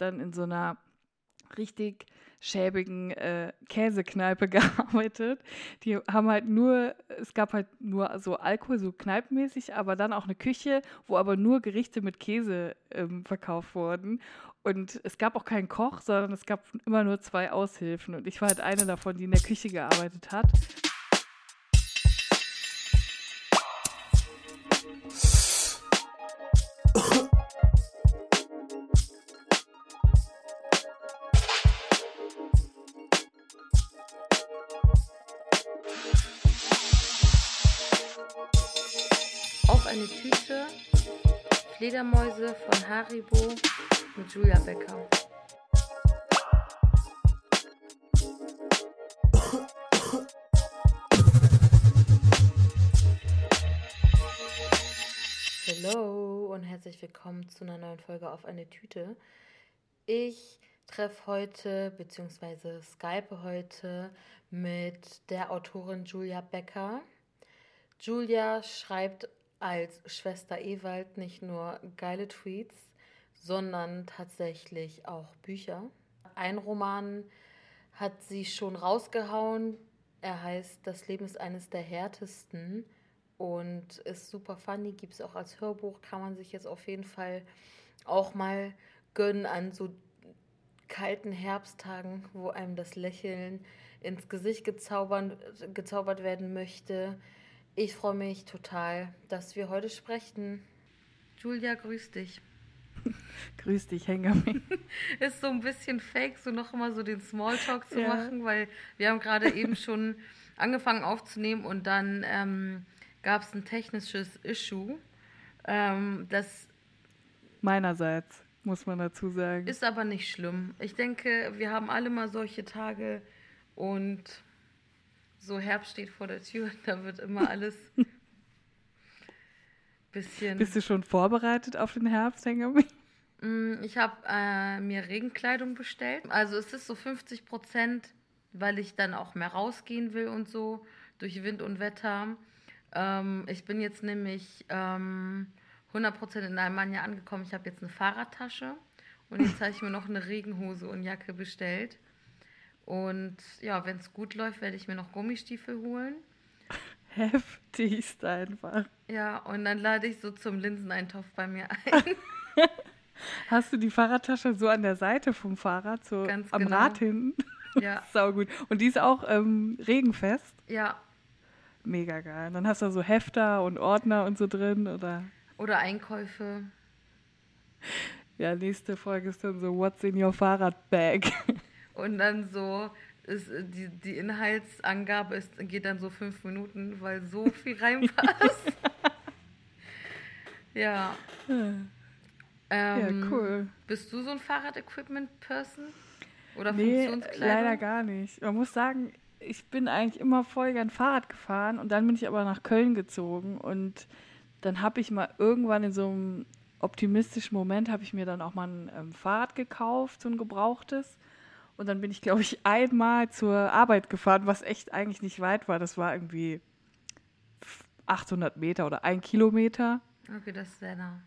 dann in so einer richtig schäbigen äh, Käsekneipe gearbeitet. Die haben halt nur, es gab halt nur so Alkohol, so kneipenmäßig, aber dann auch eine Küche, wo aber nur Gerichte mit Käse ähm, verkauft wurden. Und es gab auch keinen Koch, sondern es gab immer nur zwei Aushilfen. Und ich war halt eine davon, die in der Küche gearbeitet hat. Fledermäuse von Haribo mit Julia Becker. Hallo und herzlich willkommen zu einer neuen Folge auf eine Tüte. Ich treffe heute bzw. skype heute mit der Autorin Julia Becker. Julia schreibt als Schwester Ewald nicht nur geile Tweets, sondern tatsächlich auch Bücher. Ein Roman hat sie schon rausgehauen. Er heißt Das Leben ist eines der härtesten und ist super funny. Gibt es auch als Hörbuch, kann man sich jetzt auf jeden Fall auch mal gönnen an so kalten Herbsttagen, wo einem das Lächeln ins Gesicht gezaubert, werden möchte. Ich freue mich total, dass wir heute sprechen. Julia, grüß dich. Grüß dich, Hengami. Ist so ein bisschen fake, so noch immer so den Smalltalk zu Ja. machen, weil wir haben gerade eben schon angefangen aufzunehmen und dann ähm, gab es ein technisches Issue. Ähm, das Meinerseits, muss man dazu sagen. ist aber nicht schlimm. Ich denke, wir haben alle mal solche Tage und so Herbst steht vor der Tür, da wird immer alles bisschen. Bist du schon vorbereitet auf den Herbst, Hengami? Mm, Ich habe äh, mir Regenkleidung bestellt. Also es ist so 50 Prozent, weil ich dann auch mehr rausgehen will und so durch Wind und Wetter. Ähm, ich bin jetzt nämlich ähm, 100 Prozent in Almania angekommen. Ich habe jetzt eine Fahrradtasche und jetzt habe ich mir noch eine Regenhose und Jacke bestellt. Und ja, wenn es gut läuft, werde ich mir noch Gummistiefel holen. Heftigst einfach. Ja, und dann lade ich so zum Linseneintopf bei mir ein. Hast du die Fahrradtasche so an der Seite vom Fahrrad, so Ganz am genau. Rad hinten? ja, Sau gut. Und die ist auch ähm, regenfest. ja. Mega geil. Dann hast du so Hefter und Ordner und so drin. Oder Oder Einkäufe. ja, nächste Folge ist dann so What's in your Fahrradbag? Und dann so, ist, äh, die, die Inhaltsangabe ist, geht dann so fünf Minuten, weil so viel reinpasst. ja. ja, Ähm, cool. Bist du so ein Fahrrad-Equipment-Person? Oder Nee, leider gar nicht. Man muss sagen, ich bin eigentlich immer voll gern Fahrrad gefahren und dann bin ich aber nach Köln gezogen und dann habe ich mal irgendwann in so einem optimistischen Moment habe ich mir dann auch mal ein ähm, Fahrrad gekauft, so ein gebrauchtes. Und dann bin ich, glaube ich, einmal zur Arbeit gefahren, was echt eigentlich nicht weit war. Das war irgendwie 800 Meter oder ein Kilometer. Okay, das ist sehr nah.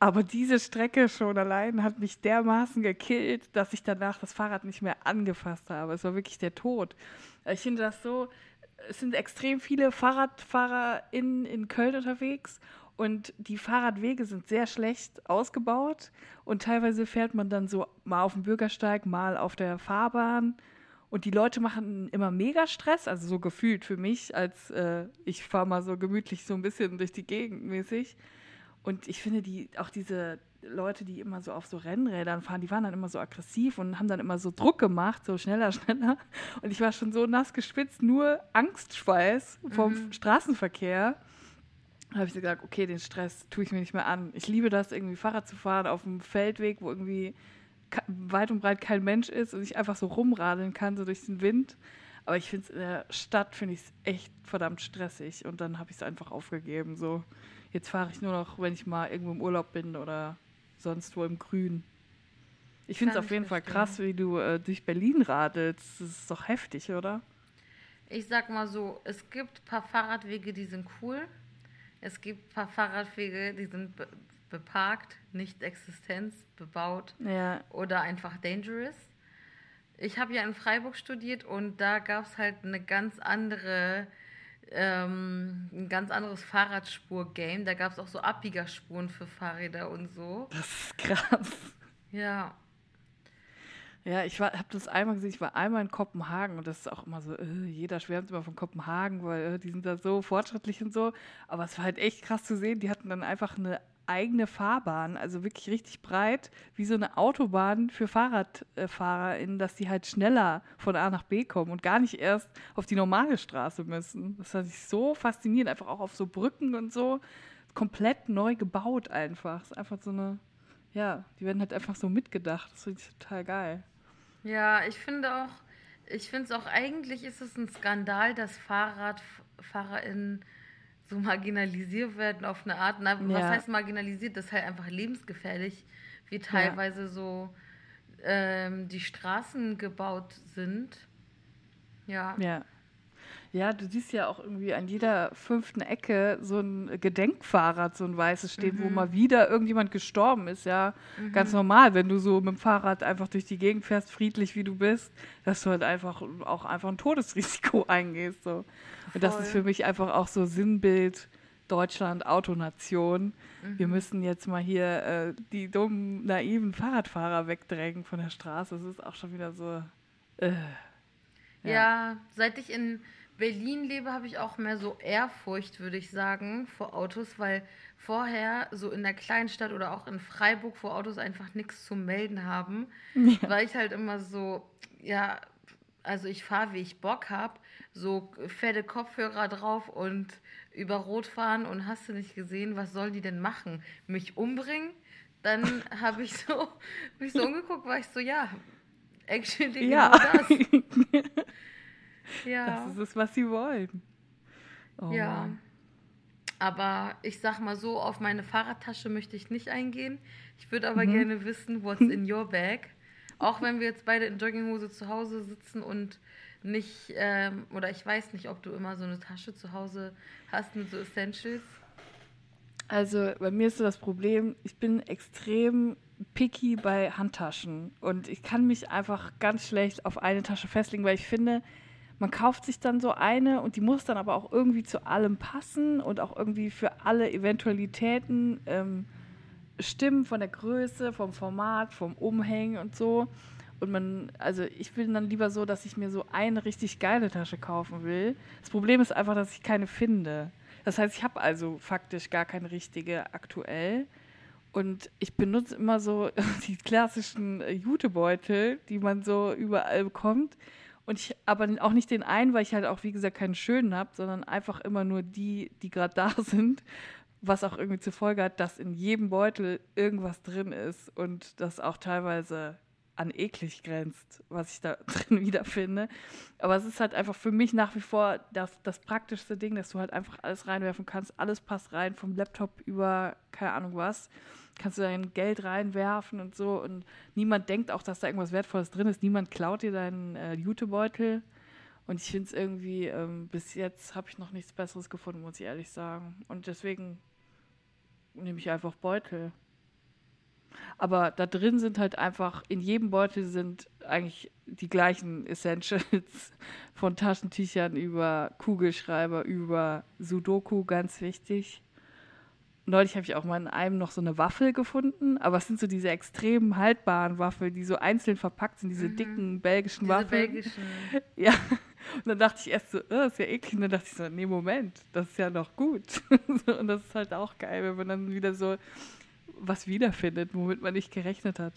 Aber diese Strecke schon allein hat mich dermaßen gekillt, dass ich danach das Fahrrad nicht mehr angefasst habe. Es war wirklich der Tod. Ich finde das so, es sind extrem viele Fahrradfahrer in, in Köln unterwegs und die Fahrradwege sind sehr schlecht ausgebaut und teilweise fährt man dann so mal auf dem Bürgersteig, mal auf der Fahrbahn und die Leute machen immer mega Stress, also so gefühlt für mich, als äh, ich fahre mal so gemütlich so ein bisschen durch die Gegend mäßig. Und ich finde, die, auch diese Leute, die immer so auf so Rennrädern fahren, die waren dann immer so aggressiv und haben dann immer so Druck gemacht, so schneller, schneller. Und ich war schon so nass gespitzt, nur Angstschweiß vom Mhm. Straßenverkehr. Da habe ich so gesagt, okay, den Stress tue ich mir nicht mehr an. Ich liebe das, irgendwie Fahrrad zu fahren auf einem Feldweg, wo irgendwie weit und breit kein Mensch ist und ich einfach so rumradeln kann, so durch den Wind. Aber ich finde es in der Stadt, finde ich es echt verdammt stressig. Und dann habe ich es einfach aufgegeben. So, jetzt fahre ich nur noch, wenn ich mal irgendwo im Urlaub bin oder sonst wo im Grün. Ich finde es auf jeden Fall verstehen. krass, wie du äh, durch Berlin radelst. Das ist doch heftig, oder? Ich sag mal so, es gibt ein paar Fahrradwege, die sind cool. Es gibt ein paar Fahrradwege, die sind be- beparkt, nicht Existenz, bebaut Ja. oder einfach dangerous. Ich habe ja in Freiburg studiert und da gab es halt eine ganz andere, ähm, ein ganz anderes Fahrradspur-Game. Da gab es auch so Abbiegerspuren für Fahrräder und so. Das ist krass. Ja, Ja, ich habe das einmal gesehen, ich war einmal in Kopenhagen und das ist auch immer so, äh, jeder schwärmt immer von Kopenhagen, weil äh, die sind da so fortschrittlich und so. Aber es war halt echt krass zu sehen, die hatten dann einfach eine eigene Fahrbahn, also wirklich richtig breit, wie so eine Autobahn für FahrradfahrerInnen, dass die halt schneller von A nach B kommen und gar nicht erst auf die normale Straße müssen. Das fand ich so faszinierend, einfach auch auf so Brücken und so, komplett neu gebaut einfach. Es ist einfach so eine, ja, die werden halt einfach so mitgedacht. Das finde ich total geil. Ja, ich finde auch, ich finde es auch, eigentlich ist es ein Skandal, dass FahrradfahrerInnen so marginalisiert werden auf eine Art. Na, was Ja. heißt marginalisiert? Das ist halt einfach lebensgefährlich, wie teilweise so ähm, die Straßen gebaut sind. Ja. Ja. Ja, du siehst ja auch irgendwie an jeder fünften Ecke so ein Gedenkfahrrad, so ein weißes stehen, wo mal wieder irgendjemand gestorben ist. Ja, ganz normal, wenn du so mit dem Fahrrad einfach durch die Gegend fährst, friedlich wie du bist, dass du halt einfach auch einfach ein Todesrisiko eingehst. So. Und das ist für mich einfach auch so Sinnbild Deutschland, Autonation. Wir müssen jetzt mal hier äh, die dummen, naiven Fahrradfahrer wegdrängen von der Straße. Das ist auch schon wieder so. Äh, Ja. seit ich in Berlin lebe, habe ich auch mehr so Ehrfurcht, würde ich sagen, vor Autos, weil vorher so in der Kleinstadt oder auch in Freiburg, wo Autos einfach nichts zu melden haben, war ich halt immer so, ja, also ich fahre, wie ich Bock habe, so fette Kopfhörer drauf und über Rot fahren und hast du nicht gesehen, was sollen die denn machen? Mich umbringen? Dann habe ich so, mich so umgeguckt, war ich so, ja, actually Ja. genau das. Ja. Das ist es, was sie wollen. Oh Ja. Mann. Aber ich sag mal so, auf meine Fahrradtasche möchte ich nicht eingehen. Ich würde aber Mhm. gerne wissen, what's in your bag. Auch wenn wir jetzt beide in Jogginghose zu Hause sitzen und nicht, ähm, oder ich weiß nicht, ob du immer so eine Tasche zu Hause hast mit so Essentials. Also bei mir ist so das Problem, ich bin extrem picky bei Handtaschen und ich kann mich einfach ganz schlecht auf eine Tasche festlegen, weil ich finde, man kauft sich dann so eine und die muss dann aber auch irgendwie zu allem passen und auch irgendwie für alle Eventualitäten ähm, stimmen von der Größe, vom Format, vom Umhängen und so. Und man, also ich bin dann lieber so, dass ich mir so eine richtig geile Tasche kaufen will. Das Problem ist einfach, dass ich keine finde. Das heißt, ich habe also faktisch gar keine richtige aktuell. Und ich benutze immer so die klassischen äh, Jutebeutel, die man so überall bekommt. Und ich aber auch nicht den einen, weil ich halt auch, wie gesagt, keinen schönen habe, sondern einfach immer nur die, die gerade da sind. Was auch irgendwie zur Folge hat, dass in jedem Beutel irgendwas drin ist und das auch teilweise an eklig grenzt, was ich da drin wiederfinde. Aber es ist halt einfach für mich nach wie vor das, das praktischste Ding, dass du halt einfach alles reinwerfen kannst. Alles passt rein, vom Laptop über keine Ahnung was. Kannst du dein Geld reinwerfen und so. Und niemand denkt auch, dass da irgendwas Wertvolles drin ist. Niemand klaut dir deinen äh, Jutebeutel. Und ich finde es irgendwie, ähm, bis jetzt habe ich noch nichts Besseres gefunden, muss ich ehrlich sagen. Und deswegen nehme ich einfach Beutel. Aber da drin sind halt einfach, in jedem Beutel sind eigentlich die gleichen Essentials. Von Taschentüchern über Kugelschreiber, über Sudoku, ganz wichtig. Neulich habe ich auch mal in einem noch so eine Waffel gefunden, aber es sind so diese extrem haltbaren Waffeln, die so einzeln verpackt sind, diese dicken belgischen Mhm. Diese Waffeln. belgischen. Ja. Und dann dachte ich erst so, oh, ist ja eklig. Und dann dachte ich so, nee, Moment, das ist ja noch gut. Und das ist halt auch geil, wenn man dann wieder so was wiederfindet, womit man nicht gerechnet hat.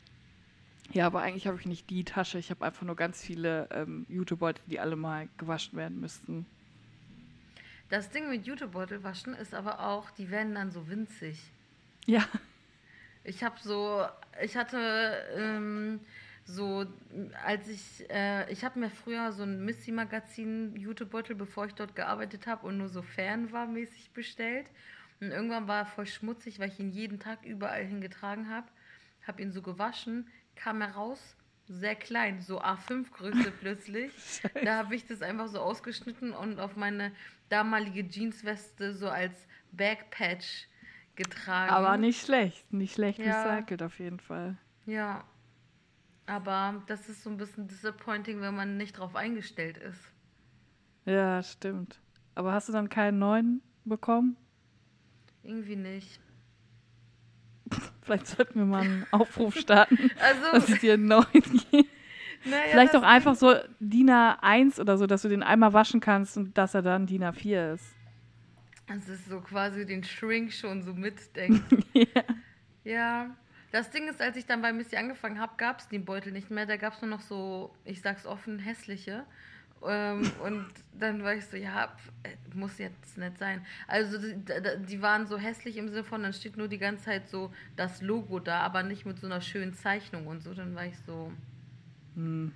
Ja, aber eigentlich habe ich nicht die Tasche. Ich habe einfach nur ganz viele ähm, Jutebeutel, die alle mal gewaschen werden müssten. Das Ding mit Jutebeutel waschen ist aber auch, die werden dann so winzig. Ja. Ich habe so, ich hatte ähm, so, als ich, äh, ich habe mir früher so ein Missy-Magazin Jutebeutel, bevor ich dort gearbeitet habe und nur so fern war, mäßig bestellt. Und irgendwann war er voll schmutzig, weil ich ihn jeden Tag überall hingetragen habe. Habe ihn so gewaschen, kam er raus, sehr klein, so A5-Größe plötzlich. Da habe ich das einfach so ausgeschnitten und auf meine damalige Jeansweste so als Backpatch getragen. Aber nicht schlecht, nicht schlecht Ja. recycelt auf jeden Fall. Ja. Aber das ist so ein bisschen disappointing, wenn man nicht drauf eingestellt ist. Ja, stimmt. Aber hast du dann keinen neuen bekommen? Irgendwie nicht. Vielleicht sollten wir mal einen Aufruf starten, dass Also, es dir neuen gibt. naja, Vielleicht auch einfach so DIN A1 oder so, dass du den einmal waschen kannst und dass er dann DIN A4 ist. Das ist so quasi den Shrink schon so mitdenken. ja. ja. Das Ding ist, als ich dann bei Missy angefangen habe, gab es den Beutel nicht mehr. Da gab es nur noch so, ich sag's offen, hässliche. Ähm, und dann war ich so, ja, äh, muss jetzt nicht sein. Also die, die waren so hässlich im Sinne von, dann steht nur die ganze Zeit so das Logo da, aber nicht mit so einer schönen Zeichnung und so. Dann war ich so, Hm,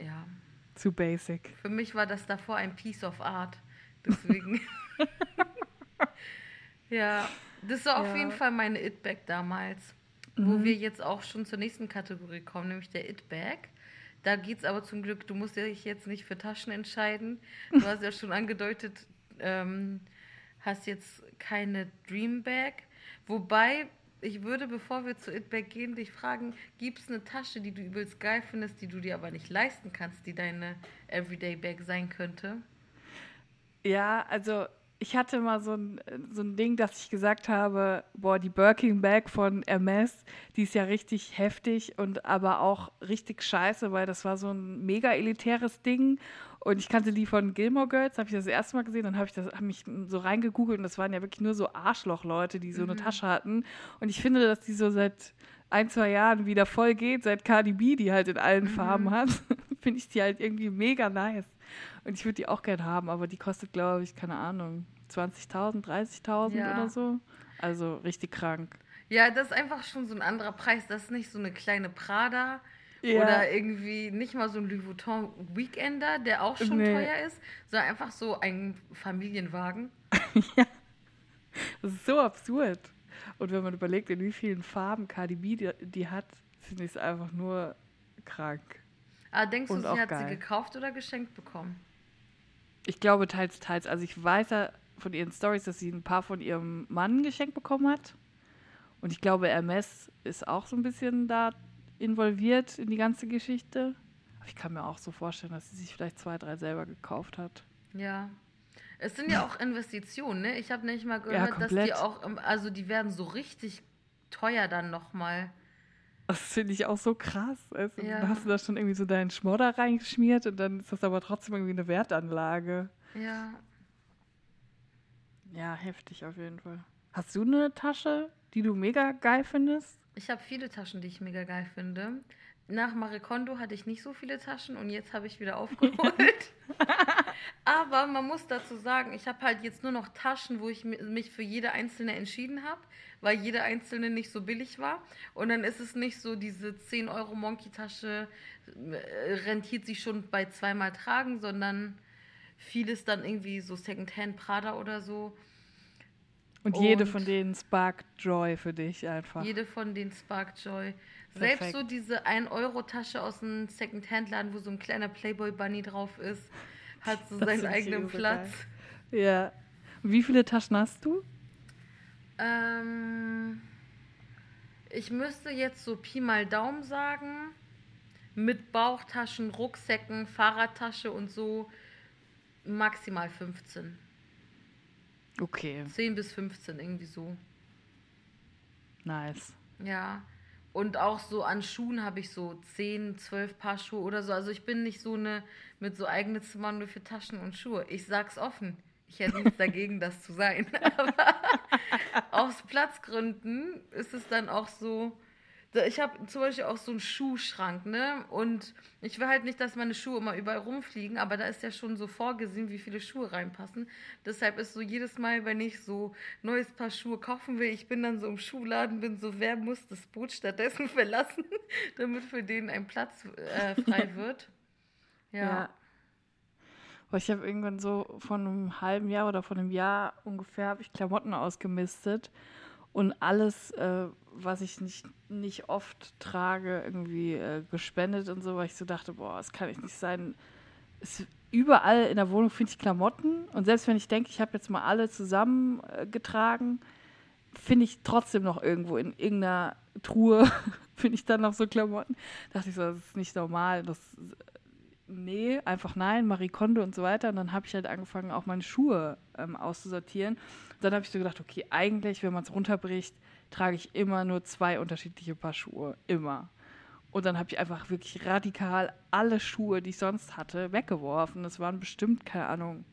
ja. zu basic. Für mich war das davor ein Piece of Art. Deswegen. ja, das war auf Ja. jeden Fall meine It-Bag damals. Wo Mhm. wir jetzt auch schon zur nächsten Kategorie kommen, nämlich der It-Bag. Da geht es aber zum Glück, du musst dich jetzt nicht für Taschen entscheiden. Du hast ja schon angedeutet, ähm, hast jetzt keine Dream Bag. Wobei, ich würde, bevor wir zu It-Bag gehen, dich fragen, gibt es eine Tasche, die du übelst geil findest, die du dir aber nicht leisten kannst, die deine Everyday Bag sein könnte? Ja, also ich hatte mal so ein, so ein Ding, dass ich gesagt habe, boah, die Birkin Bag von Hermes, die ist ja richtig heftig und aber auch richtig scheiße, weil das war so ein mega elitäres Ding. Und ich kannte die von Gilmore Girls, habe ich das erste Mal gesehen, dann habe ich das hab mich so reingegoogelt und das waren ja wirklich nur so Arschlochleute, die so eine Tasche hatten. Und ich finde, dass die so seit ein, zwei Jahren wieder voll geht, seit Cardi B die halt in allen Farben hat, finde ich die halt irgendwie mega nice. Und ich würde die auch gern haben, aber die kostet, glaube ich, keine Ahnung, 20.000, 30.000 Ja. oder so. Also richtig krank. Ja, das ist einfach schon so ein anderer Preis. Das ist nicht so eine kleine Prada Ja. oder irgendwie nicht mal so ein Louis Vuitton Weekender, der auch schon Nee. teuer ist, sondern einfach so ein Familienwagen. Das ist so absurd. Und wenn man überlegt, in wie vielen Farben Cardi B die, die hat, finde ich es einfach nur krank. Aber denkst du, sie hat geil. sie gekauft oder geschenkt bekommen? Ich glaube teils, teils. Also ich weiß ja von ihren Stories, dass sie ein paar von ihrem Mann geschenkt bekommen hat. Und ich glaube, Hermes ist auch so ein bisschen da involviert in die ganze Geschichte. Aber ich kann mir auch so vorstellen, dass sie sich vielleicht zwei, drei selber gekauft hat. Ja. Es sind ja auch Investitionen, ne? Ich habe nicht mal Ja, gehört, dass die auch, also die werden so richtig teuer dann nochmal. Das finde ich auch so krass. Also, Ja. Da hast du da schon irgendwie so deinen Schmodder reingeschmiert und dann ist das aber trotzdem irgendwie eine Wertanlage. Ja. Ja, heftig auf jeden Fall. Hast du eine Tasche, die du mega geil findest? Ich habe viele Taschen, die ich mega geil finde. Nach Marie Kondo hatte ich nicht so viele Taschen und jetzt habe ich wieder aufgeholt. Aber man muss dazu sagen, ich habe halt jetzt nur noch Taschen, wo ich mi- mich für jede einzelne entschieden habe, weil jede einzelne nicht so billig war. Und dann ist es nicht so, diese 10 Euro Monkey-Tasche äh, rentiert sich schon bei zweimal tragen, sondern vieles dann irgendwie so Secondhand Prada oder so. Und, jede Und- von denen sparkt Joy für dich einfach. Jede von den Spark Joy. Selbst Perfekt. so diese 1-Euro-Tasche aus einem Second-Hand-Laden, wo so ein kleiner Playboy-Bunny drauf ist, hat so Das seinen eigenen so Platz. Ja. Und wie viele Taschen hast du? Ähm, ich müsste jetzt so Pi mal Daumen sagen, mit Bauchtaschen, Rucksäcken, Fahrradtasche und so maximal 15. Okay, 10 bis 15, irgendwie so. nice. Ja. Und auch so an Schuhen habe ich so 10, 12 Paar Schuhe oder so. Also ich bin nicht so eine mit so eigene Zimmer nur für Taschen und Schuhe. Ich sag's offen. Ich hätte nichts dagegen, das zu sein. Aber aus Platzgründen ist es dann auch so. Ich habe zum Beispiel auch so einen Schuhschrank, ne? Und ich will halt nicht, dass meine Schuhe immer überall rumfliegen, aber da ist ja schon so vorgesehen, wie viele Schuhe reinpassen. Deshalb ist so jedes Mal, wenn ich so neues Paar Schuhe kaufen will, ich bin dann so im Schuhladen, bin so, wer muss das Boot stattdessen verlassen, damit für den ein Platz äh, frei wird. Ja. Boah, Ich habe irgendwann so von einem halben Jahr oder von einem Jahr ungefähr habe ich Klamotten ausgemistet und alles, äh, was ich nicht, nicht oft trage, irgendwie äh, gespendet und so, weil ich so dachte, boah, das kann nicht sein. Es, überall in der Wohnung finde ich Klamotten und selbst wenn ich denke, ich habe jetzt mal alle zusammengetragen, finde ich trotzdem noch irgendwo in irgendeiner Truhe, finde ich dann noch so Klamotten. Dachte ich so, das ist nicht normal. Das, nee, einfach nein, Marie Kondo und so weiter. Und dann habe ich halt angefangen, auch meine Schuhe ähm, auszusortieren. Und dann habe ich so gedacht, okay, eigentlich, wenn man es runterbricht, trage ich immer nur zwei unterschiedliche Paar Schuhe. Immer. Und dann habe ich einfach wirklich radikal alle Schuhe, die ich sonst hatte, weggeworfen. Das waren bestimmt, keine Ahnung,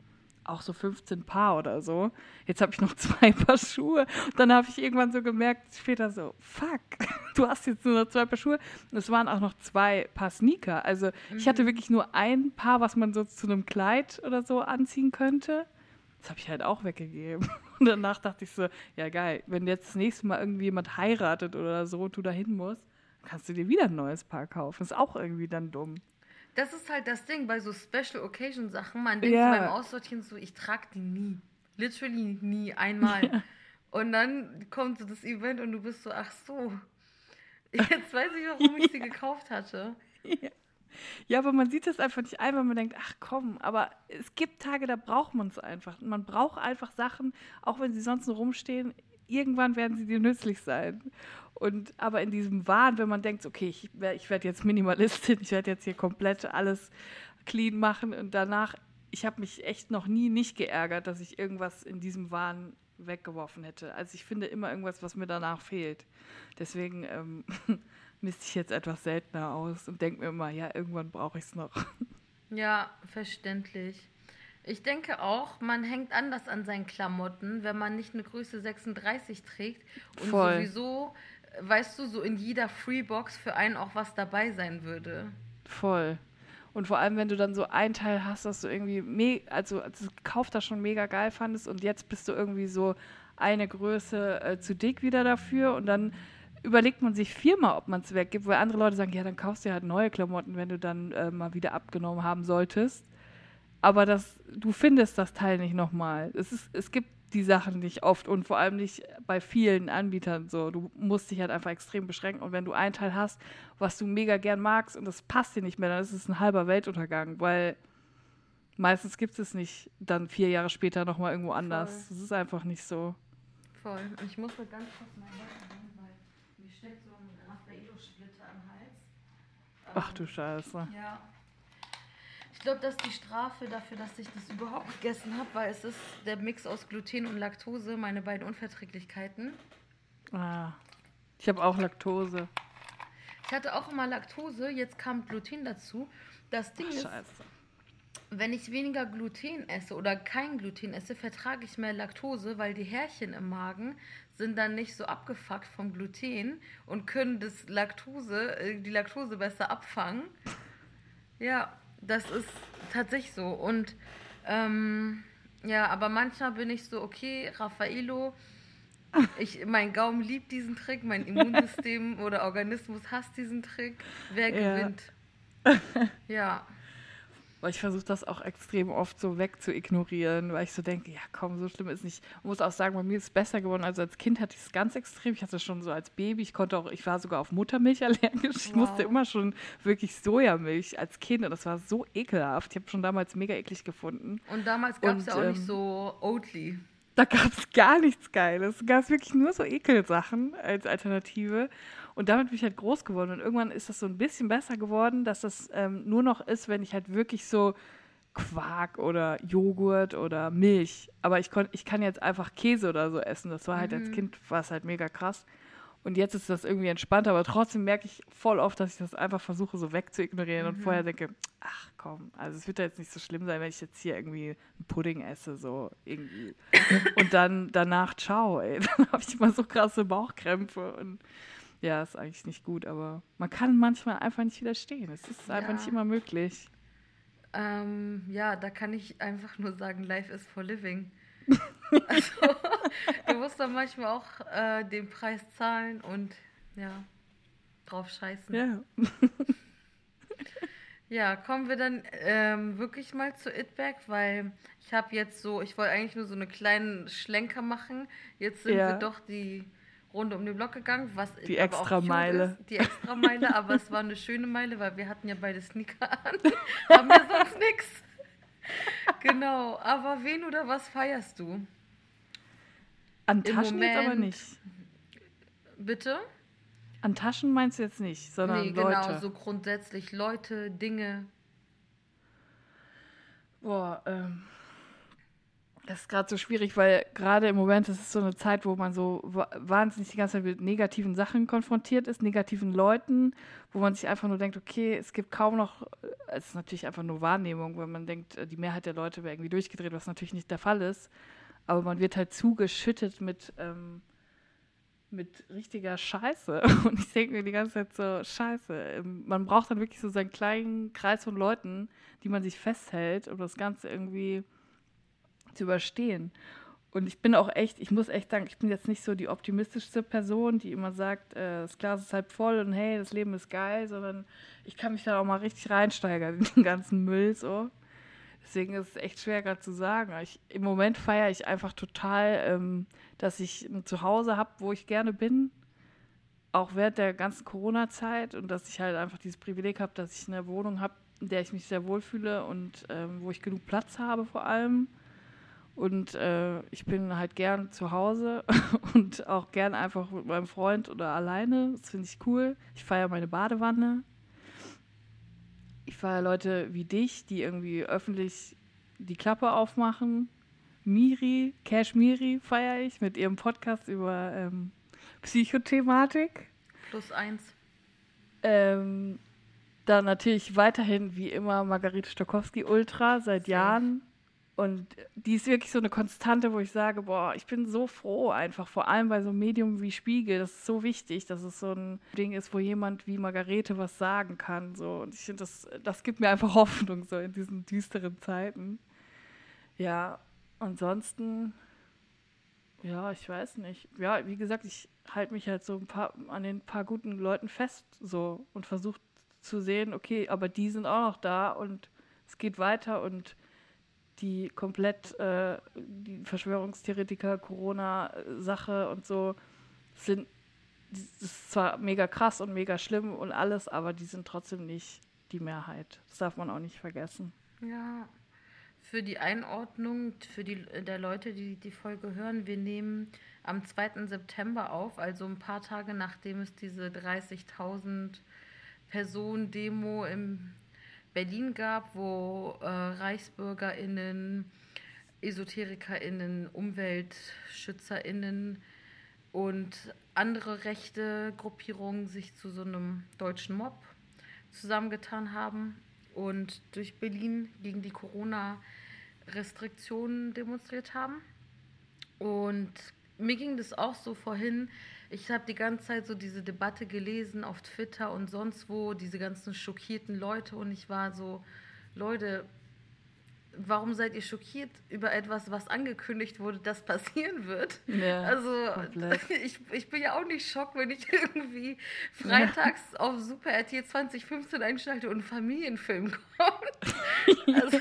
auch so 15 Paar oder so. Jetzt habe ich noch zwei Paar Schuhe. Und dann habe ich irgendwann so gemerkt, später so, fuck, du hast jetzt nur noch zwei Paar Schuhe. Und es waren auch noch zwei Paar Sneaker. Also mhm. ich hatte mhm. wirklich nur ein Paar, was man so zu einem Kleid oder so anziehen könnte. Das habe ich halt auch weggegeben. Und danach dachte ich so, ja geil, wenn jetzt das nächste Mal irgendwie jemand heiratet oder so und du da hin musst, kannst du dir wieder ein neues Paar kaufen. Ist auch irgendwie dann dumm. Das ist halt das Ding bei so Special Occasion Sachen. Man denkt ja. beim Aussortieren so, ich trage die nie. Literally nie, einmal. Ja. Und dann kommt so das Event und du bist so, ach so. Jetzt weiß ich, warum ich sie gekauft hatte. Ja. Ja, aber man sieht das einfach nicht ein, weil man denkt, ach komm, aber es gibt Tage, da braucht man es einfach. Man braucht einfach Sachen, auch wenn sie sonst nur rumstehen, irgendwann werden sie dir nützlich sein. Und aber in diesem Wahn, wenn man denkt, okay, ich, ich werde jetzt Minimalistin, ich werde jetzt hier komplett alles clean machen und danach, ich habe mich echt noch nie nicht geärgert, dass ich irgendwas in diesem Wahn weggeworfen hätte. Also ich finde immer irgendwas, was mir danach fehlt. Deswegen ähm, misste ich jetzt etwas seltener aus und denke mir immer, ja, irgendwann brauche ich es noch. Ja, verständlich. Ich denke auch, man hängt anders an seinen Klamotten, wenn man nicht eine Größe 36 trägt und Voll. sowieso weißt du, so in jeder Freebox für einen auch was dabei sein würde. Voll. Und vor allem, wenn du dann so ein Teil hast, dass du irgendwie, me also das Kauf da schon mega geil fandest und jetzt bist du irgendwie so eine Größe äh, zu dick wieder dafür und dann überlegt man sich viermal, ob man es weggibt, weil andere Leute sagen, ja, dann kaufst du halt neue Klamotten, wenn du dann äh, mal wieder abgenommen haben solltest. Aber das, du findest das Teil nicht nochmal. Es, es gibt die Sachen nicht oft und vor allem nicht bei vielen Anbietern so. Du musst dich halt einfach extrem beschränken und wenn du einen Teil hast, was du mega gern magst und das passt dir nicht mehr, dann ist es ein halber Weltuntergang, weil meistens gibt es nicht dann vier Jahre später nochmal irgendwo anders. Das ist einfach nicht so. Voll. Ich muss mir ganz kurz mal machen, weil mir steckt so ein Raffaello-Splitter am Hals. Ach du Scheiße. Ja glaube, das ist die Strafe dafür, dass ich das überhaupt gegessen habe, weil es ist der Mix aus Gluten und Laktose, meine beiden Unverträglichkeiten. Ah, ich habe auch Laktose. Ich hatte auch immer Laktose, jetzt kam Gluten dazu. Das Ding Ach, ist, wenn ich weniger Gluten esse oder kein Gluten esse, vertrage ich mehr Laktose, weil die Härchen im Magen sind dann nicht so abgefuckt vom Gluten und können das Laktose, äh, die Laktose besser abfangen. Ja, das ist tatsächlich so. Und ähm, ja, aber manchmal bin ich so, okay, Raffaello, ich, mein Gaumen liebt diesen Trick, mein Immunsystem oder Organismus hasst diesen Trick. Wer ja. gewinnt? ja. Weil ich versuche das auch extrem oft so wegzuignorieren, weil ich so denke, ja komm, so schlimm ist nicht. Ich muss auch sagen, bei mir ist es besser geworden. Also als Kind hatte ich es ganz extrem. Ich hatte es schon so als Baby. Ich konnte auch, ich war sogar auf Muttermilch allergisch. Ich musste immer schon wirklich Sojamilch als Kind und das war so ekelhaft. Ich habe schon damals mega eklig gefunden. Und damals gab es ja auch ähm, nicht so Oatly. Da gab es gar nichts Geiles. Da gab es wirklich nur so Ekelsachen als Alternative. Und damit bin ich halt groß geworden. Und irgendwann ist das so ein bisschen besser geworden, dass das ähm, nur noch ist, wenn ich halt wirklich so Quark oder Joghurt oder Milch. Aber ich, kon, ich kann jetzt einfach Käse oder so essen. Das war halt mhm. als Kind, war es halt mega krass. Und jetzt ist das irgendwie entspannter, aber trotzdem merke ich voll oft, dass ich das einfach versuche, so wegzuignorieren mhm. und vorher denke, ach komm, also es wird ja jetzt nicht so schlimm sein, wenn ich jetzt hier irgendwie einen Pudding esse, so irgendwie. und dann danach, ciao, ey. Dann habe ich immer so krasse Bauchkrämpfe und ja, ist eigentlich nicht gut, aber man kann manchmal einfach nicht widerstehen. Es ist einfach ja. nicht immer möglich. Ähm, ja, da kann ich einfach nur sagen, life is for living. also, du musst dann manchmal auch äh, den Preis zahlen und ja, drauf scheißen. Ja. ja, kommen wir dann ähm, wirklich mal zu Itback, weil ich habe jetzt so, ich wollte eigentlich nur so einen kleinen Schlenker machen. Jetzt sind ja. wir doch die Runde um den Block gegangen, was die extra Meile. Ist, die extra Meile, aber es war eine schöne Meile, weil wir hatten ja beide Sneaker an. Haben wir sonst nichts. Genau, aber wen oder was feierst du? An Taschen jetzt aber nicht. Bitte? An Taschen meinst du jetzt nicht, sondern nee, genau, Leute. genau, so grundsätzlich Leute, Dinge. Boah, ähm, das ist gerade so schwierig, weil gerade im Moment ist es so eine Zeit, wo man so wahnsinnig die ganze Zeit mit negativen Sachen konfrontiert ist, negativen Leuten, wo man sich einfach nur denkt, okay, es gibt kaum noch, äh, es ist natürlich einfach nur Wahrnehmung, wenn man denkt, äh, die Mehrheit der Leute wäre irgendwie durchgedreht, was natürlich nicht der Fall ist. Aber man wird halt zugeschüttet mit, ähm, mit richtiger Scheiße. Und ich denke mir die ganze Zeit so, Scheiße. Ähm, man braucht dann wirklich so seinen kleinen Kreis von Leuten, die man sich festhält, um das Ganze irgendwie zu überstehen. Und ich bin auch echt, ich muss echt sagen, ich bin jetzt nicht so die optimistischste Person, die immer sagt, äh, das Glas ist halb voll und hey, das Leben ist geil, sondern ich kann mich da auch mal richtig reinsteigern in den ganzen Müll so. Deswegen ist es echt schwer gerade zu sagen. Ich, Im Moment feiere ich einfach total, ähm, dass ich ein Zuhause habe, wo ich gerne bin, auch während der ganzen Corona-Zeit und dass ich halt einfach dieses Privileg habe, dass ich eine Wohnung habe, in der ich mich sehr wohlfühle und ähm, wo ich genug Platz habe vor allem und äh, ich bin halt gern zu Hause und auch gern einfach mit meinem Freund oder alleine. Das finde ich cool. Ich feiere meine Badewanne. Ich feiere Leute wie dich, die irgendwie öffentlich die Klappe aufmachen. Miri, Cash Miri feiere ich mit ihrem Podcast über ähm, Psychothematik. Plus eins. Ähm, dann natürlich weiterhin wie immer Margarete Stokowski Ultra seit Jahren und die ist wirklich so eine Konstante, wo ich sage, boah, ich bin so froh einfach, vor allem bei so einem Medium wie Spiegel, das ist so wichtig, dass es so ein Ding ist, wo jemand wie Margarete was sagen kann. So. Und ich finde, das, das gibt mir einfach Hoffnung so in diesen düsteren Zeiten. Ja, ansonsten, ja, ich weiß nicht. Ja, wie gesagt, ich halte mich halt so ein paar an den paar guten Leuten fest so und versuche zu sehen, okay, aber die sind auch noch da und es geht weiter und die komplett äh, die Verschwörungstheoretiker, Corona-Sache und so sind, das ist zwar mega krass und mega schlimm und alles, aber die sind trotzdem nicht die Mehrheit. Das darf man auch nicht vergessen. Ja, für die Einordnung für die der Leute, die die Folge hören, wir nehmen am 2. September auf, also ein paar Tage nachdem es diese 30.000 Personen Demo im Berlin gab, wo äh, ReichsbürgerInnen, EsoterikerInnen, UmweltschützerInnen und andere rechte Gruppierungen sich zu so einem deutschen Mob zusammengetan haben und durch Berlin gegen die Corona-Restriktionen demonstriert haben. Und mir ging das auch so vorhin, ich habe die ganze Zeit so diese Debatte gelesen auf Twitter und sonst wo, diese ganzen schockierten Leute und ich war so, Leute, warum seid ihr schockiert über etwas, was angekündigt wurde, das passieren wird? Ja, also ich, ich bin ja auch nicht schockt, wenn ich irgendwie freitags ja. auf Super RT 2015 einschalte und ein Familienfilm kommt. also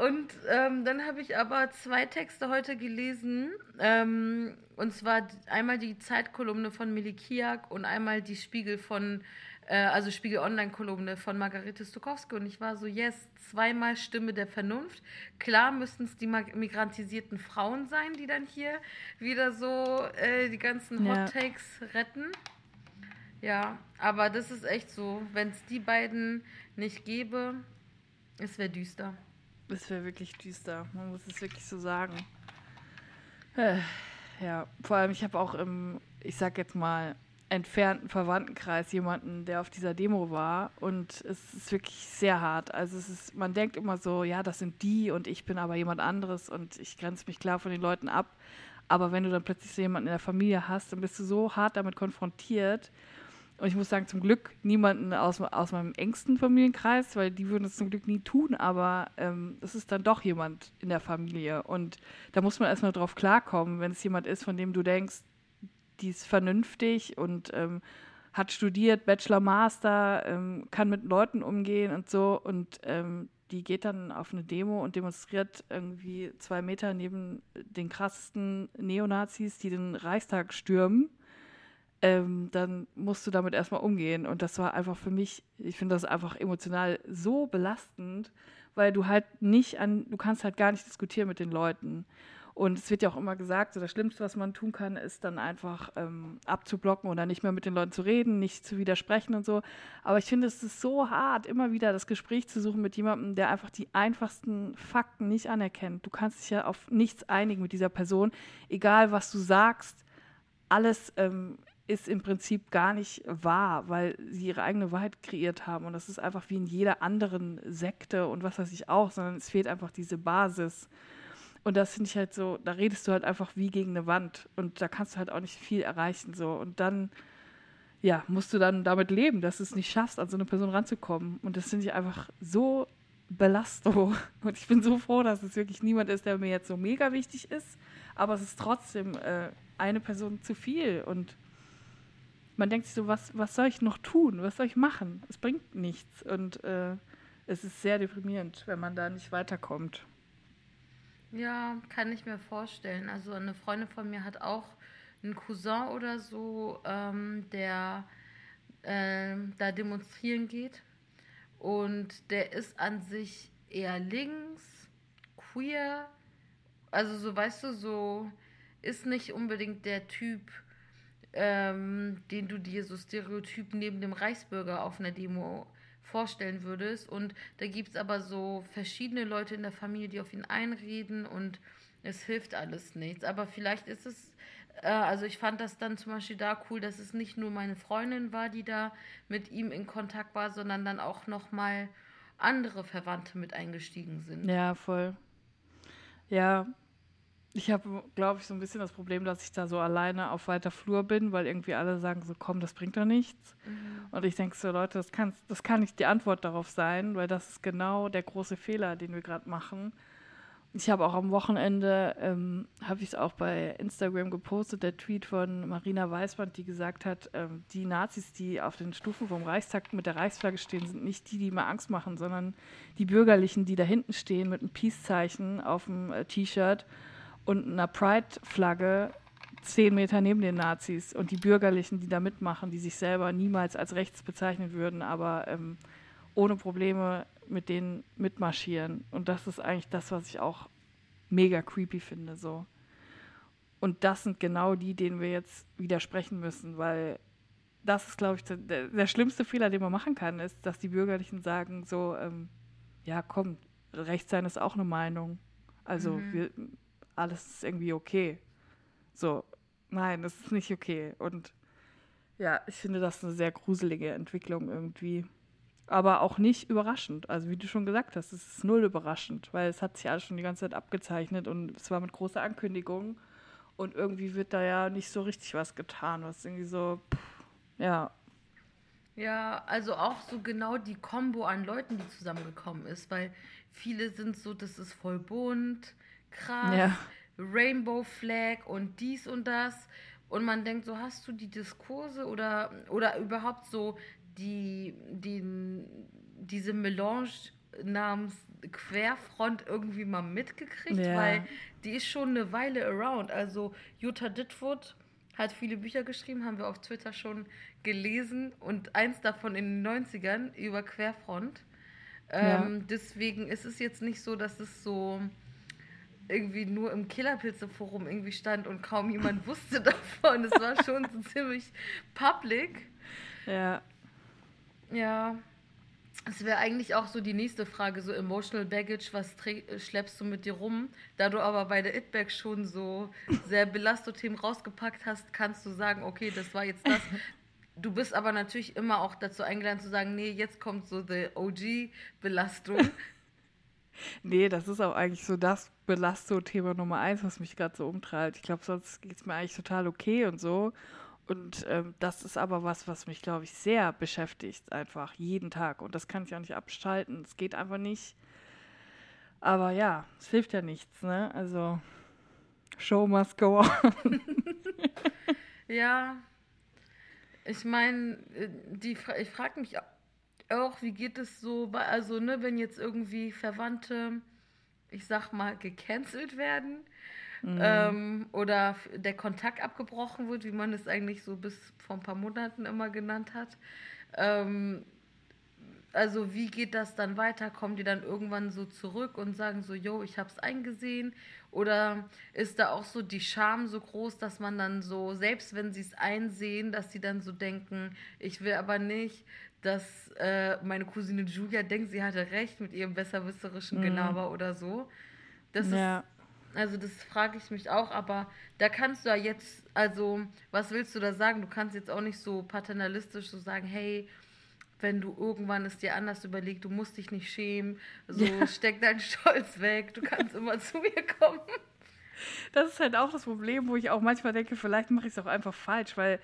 und ähm, dann habe ich aber zwei Texte heute gelesen. Ähm, und zwar einmal die Zeitkolumne von Milikiak und einmal die Spiegel von, äh, also Spiegel Online-Kolumne von Margarete Stokowski. Und ich war so, yes, zweimal Stimme der Vernunft. Klar müssten es die migrantisierten Frauen sein, die dann hier wieder so äh, die ganzen Hot Takes ja. retten. Ja, aber das ist echt so. Wenn es die beiden nicht gäbe, es wäre düster. Es wäre wirklich düster. Man muss es wirklich so sagen. Äh, ja, vor allem, ich habe auch im, ich sag jetzt mal, entfernten Verwandtenkreis jemanden, der auf dieser Demo war. Und es ist wirklich sehr hart. Also es ist, man denkt immer so, ja, das sind die und ich bin aber jemand anderes und ich grenze mich klar von den Leuten ab. Aber wenn du dann plötzlich so jemanden in der Familie hast, dann bist du so hart damit konfrontiert und ich muss sagen, zum Glück niemanden aus, aus meinem engsten Familienkreis, weil die würden es zum Glück nie tun, aber ähm, es ist dann doch jemand in der Familie. Und da muss man erstmal drauf klarkommen, wenn es jemand ist, von dem du denkst, die ist vernünftig und ähm, hat studiert, Bachelor, Master, ähm, kann mit Leuten umgehen und so. Und ähm, die geht dann auf eine Demo und demonstriert irgendwie zwei Meter neben den krassesten Neonazis, die den Reichstag stürmen ähm, dann musst du damit erstmal umgehen. Und das war einfach für mich, ich finde das einfach emotional so belastend, weil du halt nicht an, du kannst halt gar nicht diskutieren mit den Leuten. Und es wird ja auch immer gesagt, so das Schlimmste, was man tun kann, ist dann einfach ähm, abzublocken oder nicht mehr mit den Leuten zu reden, nicht zu widersprechen und so. Aber ich finde, es ist so hart, immer wieder das Gespräch zu suchen mit jemandem, der einfach die einfachsten Fakten nicht anerkennt. Du kannst dich ja auf nichts einigen mit dieser Person, egal was du sagst. Alles ähm, ist im Prinzip gar nicht wahr, weil sie ihre eigene Wahrheit kreiert haben. Und das ist einfach wie in jeder anderen Sekte und was weiß ich auch, sondern es fehlt einfach diese Basis. Und das finde ich halt so, da redest du halt einfach wie gegen eine Wand und da kannst du halt auch nicht viel erreichen. So. Und dann, ja, musst du dann damit leben, dass du es nicht schaffst, an so eine Person ranzukommen. Und das finde ich einfach so belastend. Und ich bin so froh, dass es wirklich niemand ist, der mir jetzt so mega wichtig ist. Aber es ist trotzdem äh, eine Person zu viel. Und man denkt sich so, was, was soll ich noch tun? Was soll ich machen? Es bringt nichts. Und äh, es ist sehr deprimierend, wenn man da nicht weiterkommt. Ja, kann ich mir vorstellen. Also eine Freundin von mir hat auch einen Cousin oder so, ähm, der äh, da demonstrieren geht. Und der ist an sich eher links, queer. Also so, weißt du, so ist nicht unbedingt der Typ, ähm, den du dir so stereotyp neben dem Reichsbürger auf einer Demo vorstellen würdest. Und da gibt es aber so verschiedene Leute in der Familie, die auf ihn einreden und es hilft alles nichts. Aber vielleicht ist es, äh, also ich fand das dann zum Beispiel da cool, dass es nicht nur meine Freundin war, die da mit ihm in Kontakt war, sondern dann auch nochmal andere Verwandte mit eingestiegen sind. Ja, voll. Ja, ich habe, glaube ich, so ein bisschen das Problem, dass ich da so alleine auf weiter Flur bin, weil irgendwie alle sagen so, komm, das bringt doch nichts. Mhm. Und ich denke so, Leute, das kann, das kann nicht die Antwort darauf sein, weil das ist genau der große Fehler, den wir gerade machen. Ich habe auch am Wochenende, ähm, habe ich es auch bei Instagram gepostet, der Tweet von Marina Weißband, die gesagt hat, ähm, die Nazis, die auf den Stufen vom Reichstag mit der Reichsflagge stehen, sind nicht die, die immer Angst machen, sondern die Bürgerlichen, die da hinten stehen mit einem Peace-Zeichen auf dem äh, T-Shirt und einer Pride-Flagge zehn Meter neben den Nazis und die Bürgerlichen, die da mitmachen, die sich selber niemals als rechts bezeichnen würden, aber ähm, ohne Probleme mit denen mitmarschieren. Und das ist eigentlich das, was ich auch mega creepy finde. So. Und das sind genau die, denen wir jetzt widersprechen müssen, weil das ist, glaube ich, der, der, schlimmste Fehler, den man machen kann, ist, dass die Bürgerlichen sagen, so, ähm, ja, komm, Recht sein ist auch eine Meinung. Also mhm. wir, alles ist irgendwie okay. So, nein, das ist nicht okay. Und ja, ich finde das eine sehr gruselige Entwicklung irgendwie. Aber auch nicht überraschend. Also wie du schon gesagt hast, es ist null überraschend, weil es hat sich alles schon die ganze Zeit abgezeichnet und es war mit großer Ankündigung. Und irgendwie wird da ja nicht so richtig was getan, was irgendwie so, pff, ja. Ja, also auch so genau die Kombo an Leuten, die zusammengekommen ist, weil viele sind so, das ist voll bunt, krass, ja. Rainbow Flag und dies und das. Und man denkt, so hast du die Diskurse oder, oder überhaupt so die, die, diese Melange namens Querfront irgendwie mal mitgekriegt, ja. weil die ist schon eine Weile around. Also Jutta Dittwood hat viele Bücher geschrieben, haben wir auf Twitter schon gelesen und eins davon in den 90ern über Querfront. Ja. Ähm, deswegen ist es jetzt nicht so, dass es so irgendwie nur im Killerpilze-Forum irgendwie stand und kaum jemand wusste davon. Es war schon so ziemlich public. Ja. Ja. Es wäre eigentlich auch so die nächste Frage, so Emotional Baggage, was schleppst du mit dir rum? Da du aber bei der It-Bag schon so sehr Belasto-Themen rausgepackt hast, kannst du sagen, okay, das war jetzt das. Du bist aber natürlich immer auch dazu eingeladen zu sagen, nee, jetzt kommt so die OG-Belastung. Nee, das ist auch eigentlich so das Belastung-Thema Nummer eins, was mich gerade so umtreibt. Ich glaube, sonst geht es mir eigentlich total okay und so. Und ähm, das ist aber was, was mich, glaube ich, sehr beschäftigt, einfach jeden Tag. Und das kann ich auch nicht abschalten. Es geht einfach nicht. Aber ja, es hilft ja nichts, ne? Also, Show must go on. ja, ich meine, äh, ich frage mich auch, wie geht es so, also, ne, wenn jetzt irgendwie Verwandte, ich sag mal, gecancelt werden mhm. ähm, oder der Kontakt abgebrochen wird, wie man es eigentlich so bis vor ein paar Monaten immer genannt hat. Ähm, also wie geht das dann weiter? Kommen die dann irgendwann so zurück und sagen so, yo, ich hab's eingesehen? Oder ist da auch so die Scham so groß, dass man dann so, selbst wenn sie es einsehen, dass sie dann so denken, ich will aber nicht, dass äh, meine Cousine Julia denkt, sie hatte recht mit ihrem besserwisserischen mhm. Gelaber oder so. Das ja. ist, also das frage ich mich auch, aber da kannst du ja jetzt, also was willst du da sagen? Du kannst jetzt auch nicht so paternalistisch so sagen, hey, wenn du irgendwann es dir anders überlegst, du musst dich nicht schämen, so ja. steck deinen Stolz weg, du kannst immer zu mir kommen. Das ist halt auch das Problem, wo ich auch manchmal denke, vielleicht mache ich es auch einfach falsch, weil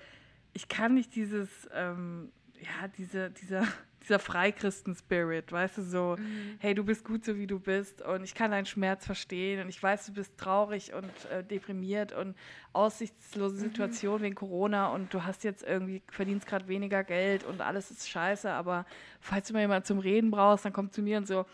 ich kann nicht dieses, ähm, ja, diese, dieser, dieser Freikristen-Spirit, weißt du, so, mhm. hey, du bist gut so, wie du bist und ich kann deinen Schmerz verstehen und ich weiß, du bist traurig und äh, deprimiert und aussichtslose mhm. Situation mhm. wegen Corona und du hast jetzt irgendwie, verdienst gerade weniger Geld und alles ist scheiße, aber falls du mal jemanden zum Reden brauchst, dann komm zu mir und so.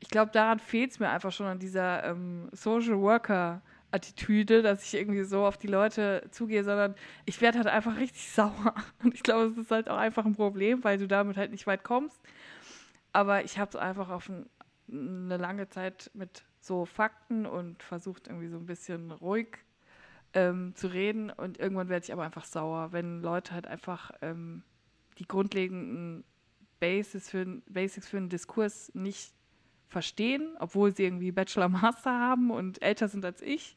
Ich glaube, daran fehlt es mir einfach schon an dieser ähm, Social Worker- Attitüde, dass ich irgendwie so auf die Leute zugehe, sondern ich werde halt einfach richtig sauer. Und ich glaube, es ist halt auch einfach ein Problem, weil du damit halt nicht weit kommst. Aber ich habe es einfach auf ein, eine lange Zeit mit so Fakten und versucht irgendwie so ein bisschen ruhig ähm, zu reden. Und irgendwann werde ich aber einfach sauer, wenn Leute halt einfach ähm, die grundlegenden Basis für, Basics für einen Diskurs nicht verstehen, obwohl sie irgendwie Bachelor, Master haben und älter sind als ich.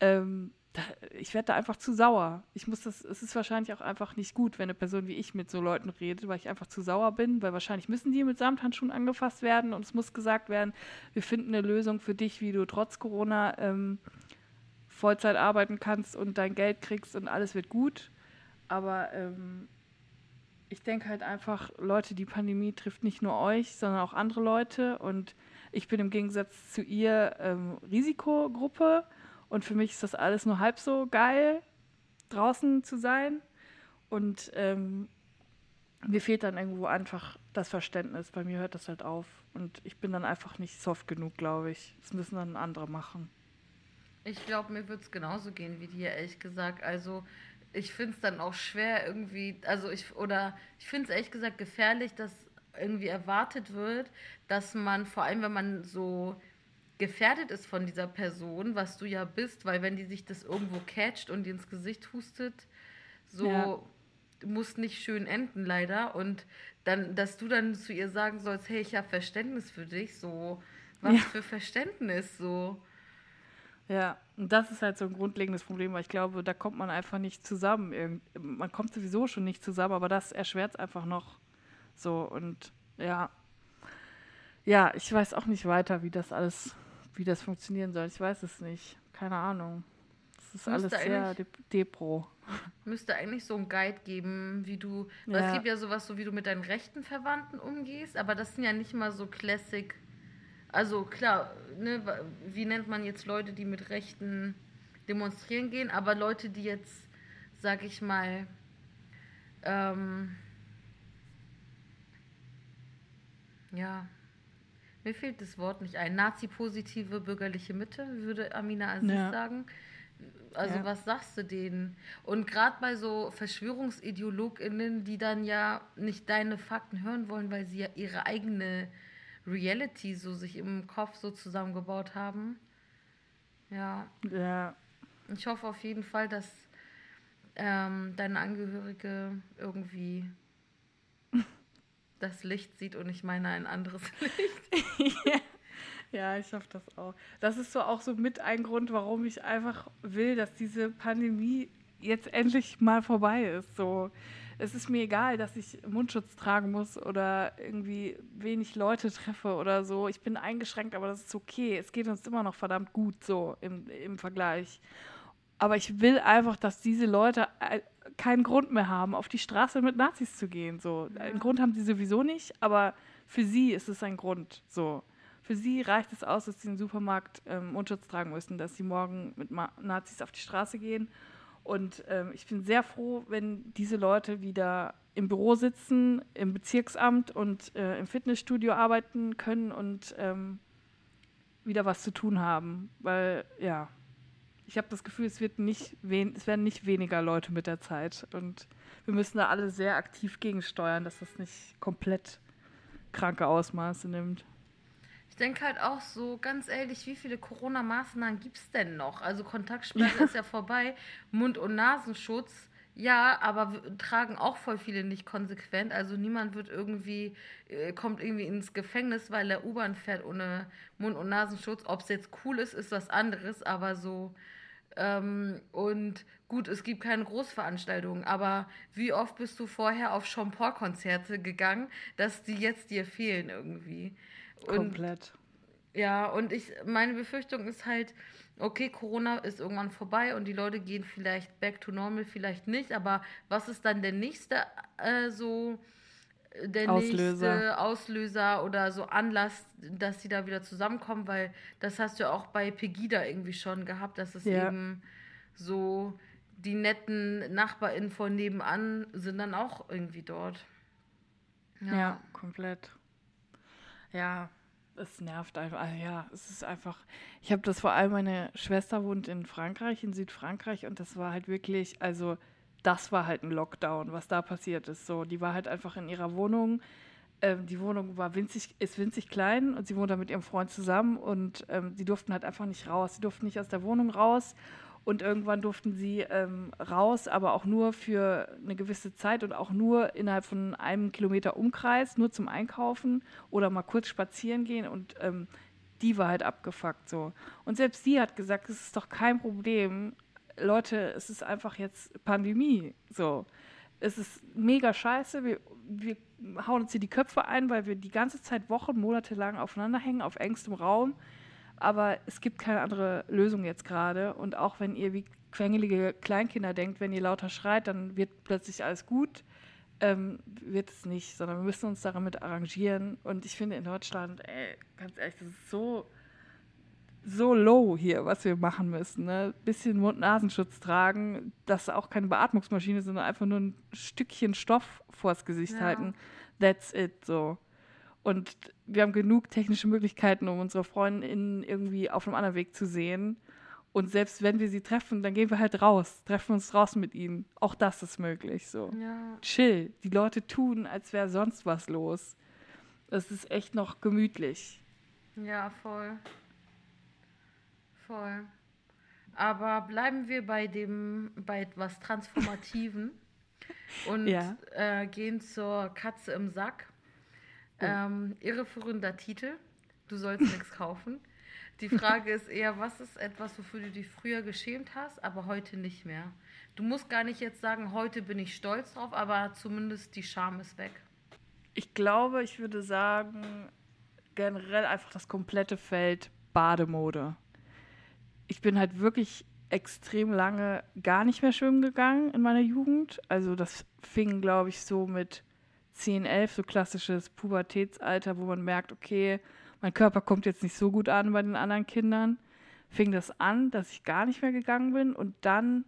Ähm, da, ich werde da einfach zu sauer. Ich muss das, es ist wahrscheinlich auch einfach nicht gut, wenn eine Person wie ich mit so Leuten redet, weil ich einfach zu sauer bin, weil wahrscheinlich müssen die mit Samthandschuhen angefasst werden und es muss gesagt werden, wir finden eine Lösung für dich, wie du trotz Corona ähm, Vollzeit arbeiten kannst und dein Geld kriegst und alles wird gut. Aber ähm, ich denke halt einfach, Leute, die Pandemie trifft nicht nur euch, sondern auch andere Leute. Und ich bin im Gegensatz zu ihr ähm, Risikogruppe. Und für mich ist das alles nur halb so geil, draußen zu sein. Und ähm, mir fehlt dann irgendwo einfach das Verständnis. Bei mir hört das halt auf. Und ich bin dann einfach nicht soft genug, glaube ich. Das müssen dann andere machen. Ich glaube, mir wird es genauso gehen wie dir, ehrlich gesagt. Also ich finde es dann auch schwer irgendwie, also ich, oder ich finde es ehrlich gesagt gefährlich, dass irgendwie erwartet wird, dass man, vor allem wenn man so gefährdet ist von dieser Person, was du ja bist, weil wenn die sich das irgendwo catcht und dir ins Gesicht hustet, so ja. muss nicht schön enden leider und dann, dass du dann zu ihr sagen sollst, hey, ich habe Verständnis für dich, so was ja. für Verständnis, so ja, und das ist halt so ein grundlegendes Problem, weil ich glaube, da kommt man einfach nicht zusammen. Man kommt sowieso schon nicht zusammen, aber das erschwert es einfach noch so. Und ja, ja, ich weiß auch nicht weiter, wie das alles, wie das funktionieren soll. Ich weiß es nicht. Keine Ahnung. Das ist müsste alles sehr de depro. Müsste eigentlich so ein Guide geben, wie du. Ja. Es gibt ja sowas, so wie du mit deinen rechten Verwandten umgehst, aber das sind ja nicht mal so Classic also klar, ne, wie nennt man jetzt Leute, die mit Rechten demonstrieren gehen, aber Leute, die jetzt, sag ich mal, ähm, ja, mir fehlt das Wort nicht ein. Nazi-positive bürgerliche Mitte, würde Amina Aziz ja. sagen. Also ja. was sagst du denen? Und gerade bei so VerschwörungsideologInnen, die dann ja nicht deine Fakten hören wollen, weil sie ja ihre eigene Reality so sich im Kopf so zusammengebaut haben. Ja. Ja. Ich hoffe auf jeden Fall, dass ähm, deine Angehörige irgendwie das Licht sieht und ich meine ein anderes Licht. ja. ja, ich hoffe das auch. Das ist so auch so mit ein Grund, warum ich einfach will, dass diese Pandemie jetzt endlich mal vorbei ist. So, es ist mir egal, dass ich Mundschutz tragen muss oder irgendwie wenig Leute treffe oder so. Ich bin eingeschränkt, aber das ist okay. Es geht uns immer noch verdammt gut so im, im Vergleich. Aber ich will einfach, dass diese Leute äh, keinen Grund mehr haben, auf die Straße mit Nazis zu gehen. So. Ja. Einen Grund haben sie sowieso nicht, aber für sie ist es ein Grund. So. Für sie reicht es aus, dass sie im Supermarkt ähm, Mundschutz tragen müssen, dass sie morgen mit Ma Nazis auf die Straße gehen und ähm, ich bin sehr froh, wenn diese Leute wieder im Büro sitzen, im Bezirksamt und äh, im Fitnessstudio arbeiten können und ähm, wieder was zu tun haben. Weil, ja, ich habe das Gefühl, es, wird nicht es werden nicht weniger Leute mit der Zeit. Und wir müssen da alle sehr aktiv gegensteuern, dass das nicht komplett kranke Ausmaße nimmt. Ich denke halt auch so, ganz ehrlich, wie viele Corona-Maßnahmen gibt es denn noch? Also Kontaktsperre ja. ist ja vorbei, Mund- und Nasenschutz ja, aber tragen auch voll viele nicht konsequent. Also niemand wird irgendwie, äh, kommt irgendwie ins Gefängnis, weil er U-Bahn fährt ohne Mund- und Nasenschutz. Ob es jetzt cool ist, ist was anderes, aber so. Ähm, und gut, es gibt keine Großveranstaltungen, aber wie oft bist du vorher auf Sean Paul-Konzerte gegangen, dass die jetzt dir fehlen irgendwie? Und, Komplett. Ja, und ich, meine Befürchtung ist halt, okay, Corona ist irgendwann vorbei und die Leute gehen vielleicht back to normal, vielleicht nicht, aber was ist dann der nächste äh, so äh, der Auslöser. nächste Auslöser oder so Anlass, dass sie da wieder zusammenkommen, weil das hast du ja auch bei Pegida irgendwie schon gehabt, dass es ja. eben so die netten NachbarInnen von nebenan sind dann auch irgendwie dort. Ja, ja komplett. Ja, es nervt einfach. Also ja, es ist einfach. Ich habe das vor allem, meine Schwester wohnt in Frankreich, in Südfrankreich, und das war halt wirklich, also das war halt ein Lockdown, was da passiert ist. So, die war halt einfach in ihrer Wohnung. Ähm, die Wohnung war winzig, ist winzig klein und sie wohnt da mit ihrem Freund zusammen und ähm, die durften halt einfach nicht raus. Sie durften nicht aus der Wohnung raus und irgendwann durften sie ähm, raus, aber auch nur für eine gewisse Zeit und auch nur innerhalb von einem Kilometer Umkreis, nur zum Einkaufen oder mal kurz spazieren gehen. Und ähm, die war halt abgefuckt so. Und selbst sie hat gesagt, es ist doch kein Problem. Leute, es ist einfach jetzt Pandemie. So. Es ist mega scheiße. Wir, wir hauen uns hier die Köpfe ein, weil wir die ganze Zeit Wochen, Monate lang aufeinander hängen, auf engstem Raum aber es gibt keine andere Lösung jetzt gerade. Und auch wenn ihr wie quengelige Kleinkinder denkt, wenn ihr lauter schreit, dann wird plötzlich alles gut, ähm, wird es nicht, sondern wir müssen uns damit arrangieren. Und ich finde in Deutschland, ey, ganz ehrlich, das ist so, so low hier, was wir machen müssen. Ne? Bisschen Mund-Nasenschutz tragen, das auch keine Beatmungsmaschine, sondern einfach nur ein Stückchen Stoff vors Gesicht ja. halten. That's it, so. Und wir haben genug technische Möglichkeiten, um unsere Freundinnen irgendwie auf einem anderen Weg zu sehen. Und selbst wenn wir sie treffen, dann gehen wir halt raus, treffen uns draußen mit ihnen. Auch das ist möglich. So. Ja. Chill. Die Leute tun, als wäre sonst was los. Es ist echt noch gemütlich. Ja, voll. Voll. Aber bleiben wir bei dem, bei etwas Transformativen und ja. äh, gehen zur Katze im Sack. Oh. Ähm, irreführender Titel. Du sollst nichts kaufen. Die Frage ist eher, was ist etwas, wofür du dich früher geschämt hast, aber heute nicht mehr? Du musst gar nicht jetzt sagen, heute bin ich stolz drauf, aber zumindest die Scham ist weg. Ich glaube, ich würde sagen, generell einfach das komplette Feld Bademode. Ich bin halt wirklich extrem lange gar nicht mehr schwimmen gegangen in meiner Jugend. Also das fing, glaube ich, so mit 10, 11, so klassisches Pubertätsalter, wo man merkt, okay, mein Körper kommt jetzt nicht so gut an bei den anderen Kindern, fing das an, dass ich gar nicht mehr gegangen bin. Und dann,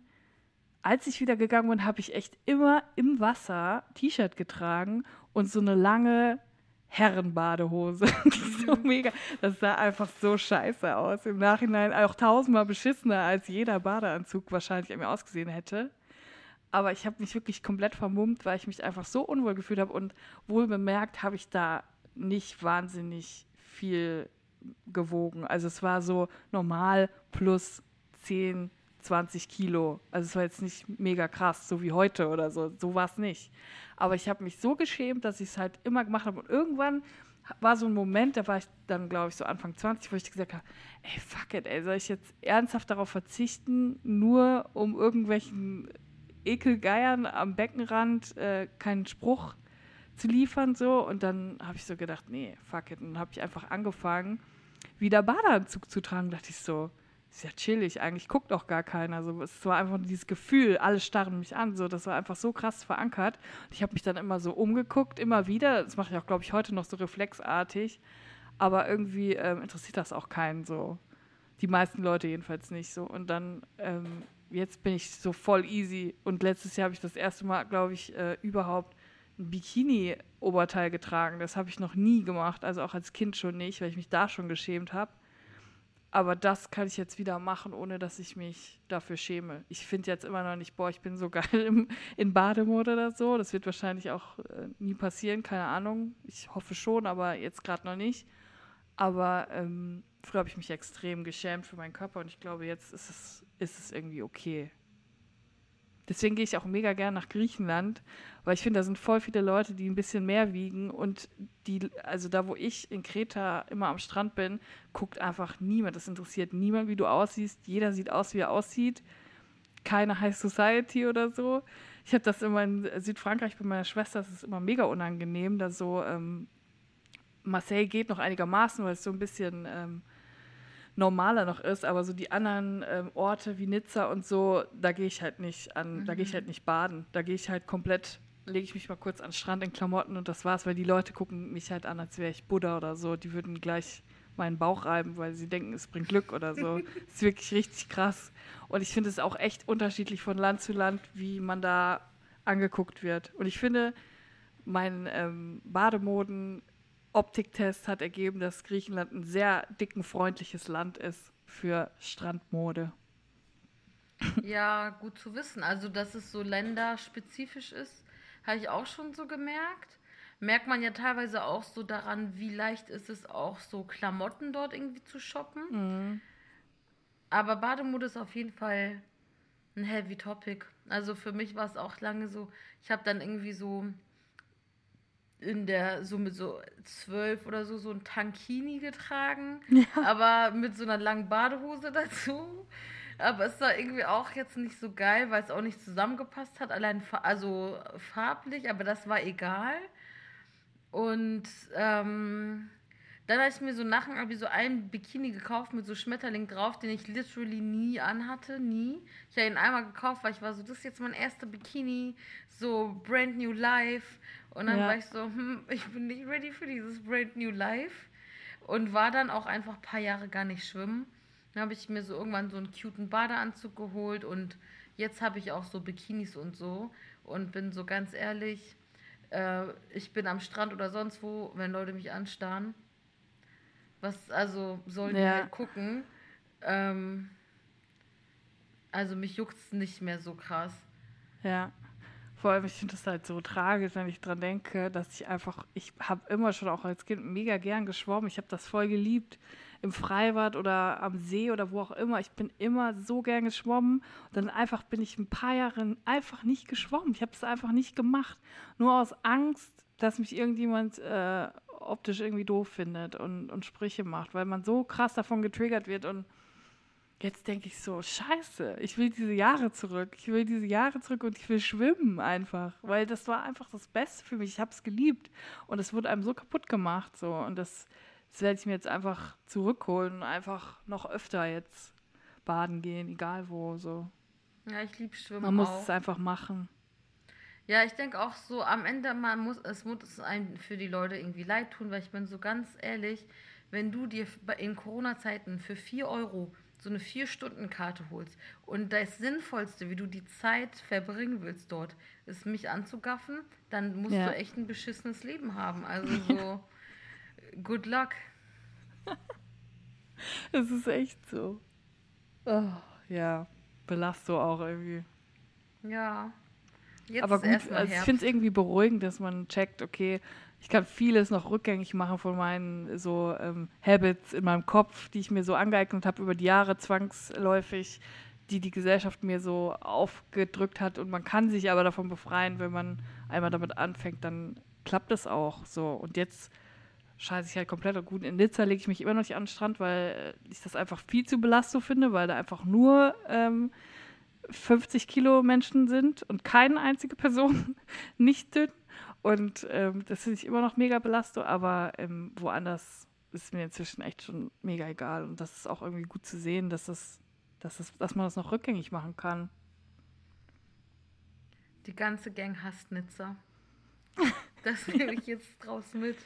als ich wieder gegangen bin, habe ich echt immer im Wasser T-Shirt getragen und so eine lange Herrenbadehose. so mhm. mega. Das sah einfach so scheiße aus. Im Nachhinein auch tausendmal beschissener, als jeder Badeanzug wahrscheinlich an mir ausgesehen hätte. Aber ich habe mich wirklich komplett vermummt, weil ich mich einfach so unwohl gefühlt habe. Und wohl bemerkt habe ich da nicht wahnsinnig viel gewogen. Also es war so normal plus 10, 20 Kilo. Also es war jetzt nicht mega krass, so wie heute oder so. So war es nicht. Aber ich habe mich so geschämt, dass ich es halt immer gemacht habe. Und irgendwann war so ein Moment, da war ich dann, glaube ich, so Anfang 20, wo ich gesagt habe, ey, fuck it, ey, soll ich jetzt ernsthaft darauf verzichten, nur um irgendwelchen Ekelgeiern am Beckenrand äh, keinen Spruch zu liefern so. Und dann habe ich so gedacht, nee, fuck it. Und habe ich einfach angefangen, wieder Badeanzug zu tragen, dachte ich so, ist ja chillig, eigentlich guckt auch gar keiner, also es war einfach dieses Gefühl, alle starren mich an, so das war einfach so krass verankert. Und ich habe mich dann immer so umgeguckt, immer wieder, das mache ich auch glaube ich heute noch so reflexartig, aber irgendwie ähm, interessiert das auch keinen so, die meisten Leute jedenfalls nicht so. Und dann ähm, jetzt bin ich so voll easy. Und letztes Jahr habe ich das erste Mal, glaube ich, äh, überhaupt ein Bikini-Oberteil getragen. Das habe ich noch nie gemacht, also auch als Kind schon nicht, weil ich mich da schon geschämt habe. Aber das kann ich jetzt wieder machen, ohne dass ich mich dafür schäme. Ich finde jetzt immer noch nicht, boah, ich bin so geil im, in Bademode oder so. Das wird wahrscheinlich auch äh, nie passieren, keine Ahnung. Ich hoffe schon, aber jetzt gerade noch nicht. Aber ähm, früher habe ich mich extrem geschämt für meinen Körper und ich glaube, jetzt ist es, ist es irgendwie okay. Deswegen gehe ich auch mega gern nach Griechenland, weil ich finde, da sind voll viele Leute, die ein bisschen mehr wiegen und die, also da, wo ich in Kreta immer am Strand bin, guckt einfach niemand. Das interessiert niemand, wie du aussiehst. Jeder sieht aus, wie er aussieht. Keine High Society oder so. Ich habe das immer in Südfrankreich bei meiner Schwester, das ist immer mega unangenehm, da so ähm, Marseille geht noch einigermaßen, weil es so ein bisschen ähm, normaler noch ist, aber so die anderen ähm, Orte wie Nizza und so, da gehe ich halt nicht an, mhm. da gehe ich halt nicht baden. Da gehe ich halt komplett, lege ich mich mal kurz an den Strand in Klamotten und das war's, weil die Leute gucken mich halt an, als wäre ich Buddha oder so. Die würden gleich meinen Bauch reiben, weil sie denken, es bringt Glück oder so. das ist wirklich richtig krass. Und ich finde es auch echt unterschiedlich von Land zu Land, wie man da angeguckt wird. Und ich finde, mein ähm, Bademoden Optiktest hat ergeben, dass Griechenland ein sehr dicken, freundliches Land ist für Strandmode. Ja, gut zu wissen. Also, dass es so länderspezifisch ist, habe ich auch schon so gemerkt. Merkt man ja teilweise auch so daran, wie leicht ist es auch so Klamotten dort irgendwie zu shoppen. Mhm. Aber Bademode ist auf jeden Fall ein heavy Topic. Also für mich war es auch lange so, ich habe dann irgendwie so in der, so mit so zwölf oder so, so ein Tankini getragen, ja. aber mit so einer langen Badehose dazu. Aber es war irgendwie auch jetzt nicht so geil, weil es auch nicht zusammengepasst hat, allein also farblich, aber das war egal. Und ähm, dann habe ich mir so nach dem so einen Bikini gekauft mit so Schmetterling drauf, den ich literally nie anhatte, nie. Ich habe ihn einmal gekauft, weil ich war so, das ist jetzt mein erster Bikini, so brand new life. Und dann ja. war ich so, hm, ich bin nicht ready für dieses Brand New Life. Und war dann auch einfach ein paar Jahre gar nicht schwimmen. Dann habe ich mir so irgendwann so einen cuten Badeanzug geholt und jetzt habe ich auch so Bikinis und so. Und bin so ganz ehrlich, äh, ich bin am Strand oder sonst wo, wenn Leute mich anstarren. Was, also sollen ja. die halt gucken. Ähm, also mich juckt es nicht mehr so krass. Ja. Vor allem, ich finde das halt so tragisch, wenn ich dran denke, dass ich einfach, ich habe immer schon auch als Kind mega gern geschwommen. Ich habe das voll geliebt im Freibad oder am See oder wo auch immer. Ich bin immer so gern geschwommen. Und dann einfach bin ich ein paar Jahre einfach nicht geschwommen. Ich habe es einfach nicht gemacht. Nur aus Angst, dass mich irgendjemand äh, optisch irgendwie doof findet und, und Sprüche macht, weil man so krass davon getriggert wird und jetzt denke ich so, scheiße, ich will diese Jahre zurück. Ich will diese Jahre zurück und ich will schwimmen einfach. Weil das war einfach das Beste für mich. Ich habe es geliebt. Und es wurde einem so kaputt gemacht. So. Und das, das werde ich mir jetzt einfach zurückholen und einfach noch öfter jetzt baden gehen, egal wo. So. Ja, ich liebe Schwimmen. Man muss auch. es einfach machen. Ja, ich denke auch so, am Ende man muss, es muss einem für die Leute irgendwie leid tun, weil ich bin so ganz ehrlich, wenn du dir in Corona-Zeiten für 4 Euro so eine Vier-Stunden-Karte holst und das Sinnvollste, wie du die Zeit verbringen willst dort, ist mich anzugaffen, dann musst ja. du echt ein beschissenes Leben haben. Also so, good luck. Es ist echt so. Oh, ja, Belastung auch irgendwie. Ja. Jetzt Aber gut, also ich finde es irgendwie beruhigend, dass man checkt, okay, ich kann vieles noch rückgängig machen von meinen so ähm, Habits in meinem Kopf, die ich mir so angeeignet habe über die Jahre zwangsläufig, die die Gesellschaft mir so aufgedrückt hat. Und man kann sich aber davon befreien, wenn man einmal damit anfängt, dann klappt es auch so. Und jetzt scheiße ich halt komplett und gut. In Nizza lege ich mich immer noch nicht an den Strand, weil ich das einfach viel zu belastend finde, weil da einfach nur ähm, 50 Kilo Menschen sind und keine einzige Person nicht dünn. Und ähm, das finde ich immer noch mega belastung, aber ähm, woanders ist mir inzwischen echt schon mega egal. Und das ist auch irgendwie gut zu sehen, dass, das, dass, das, dass man das noch rückgängig machen kann. Die ganze Gang hasst Nizza. Das nehme ich jetzt draus mit.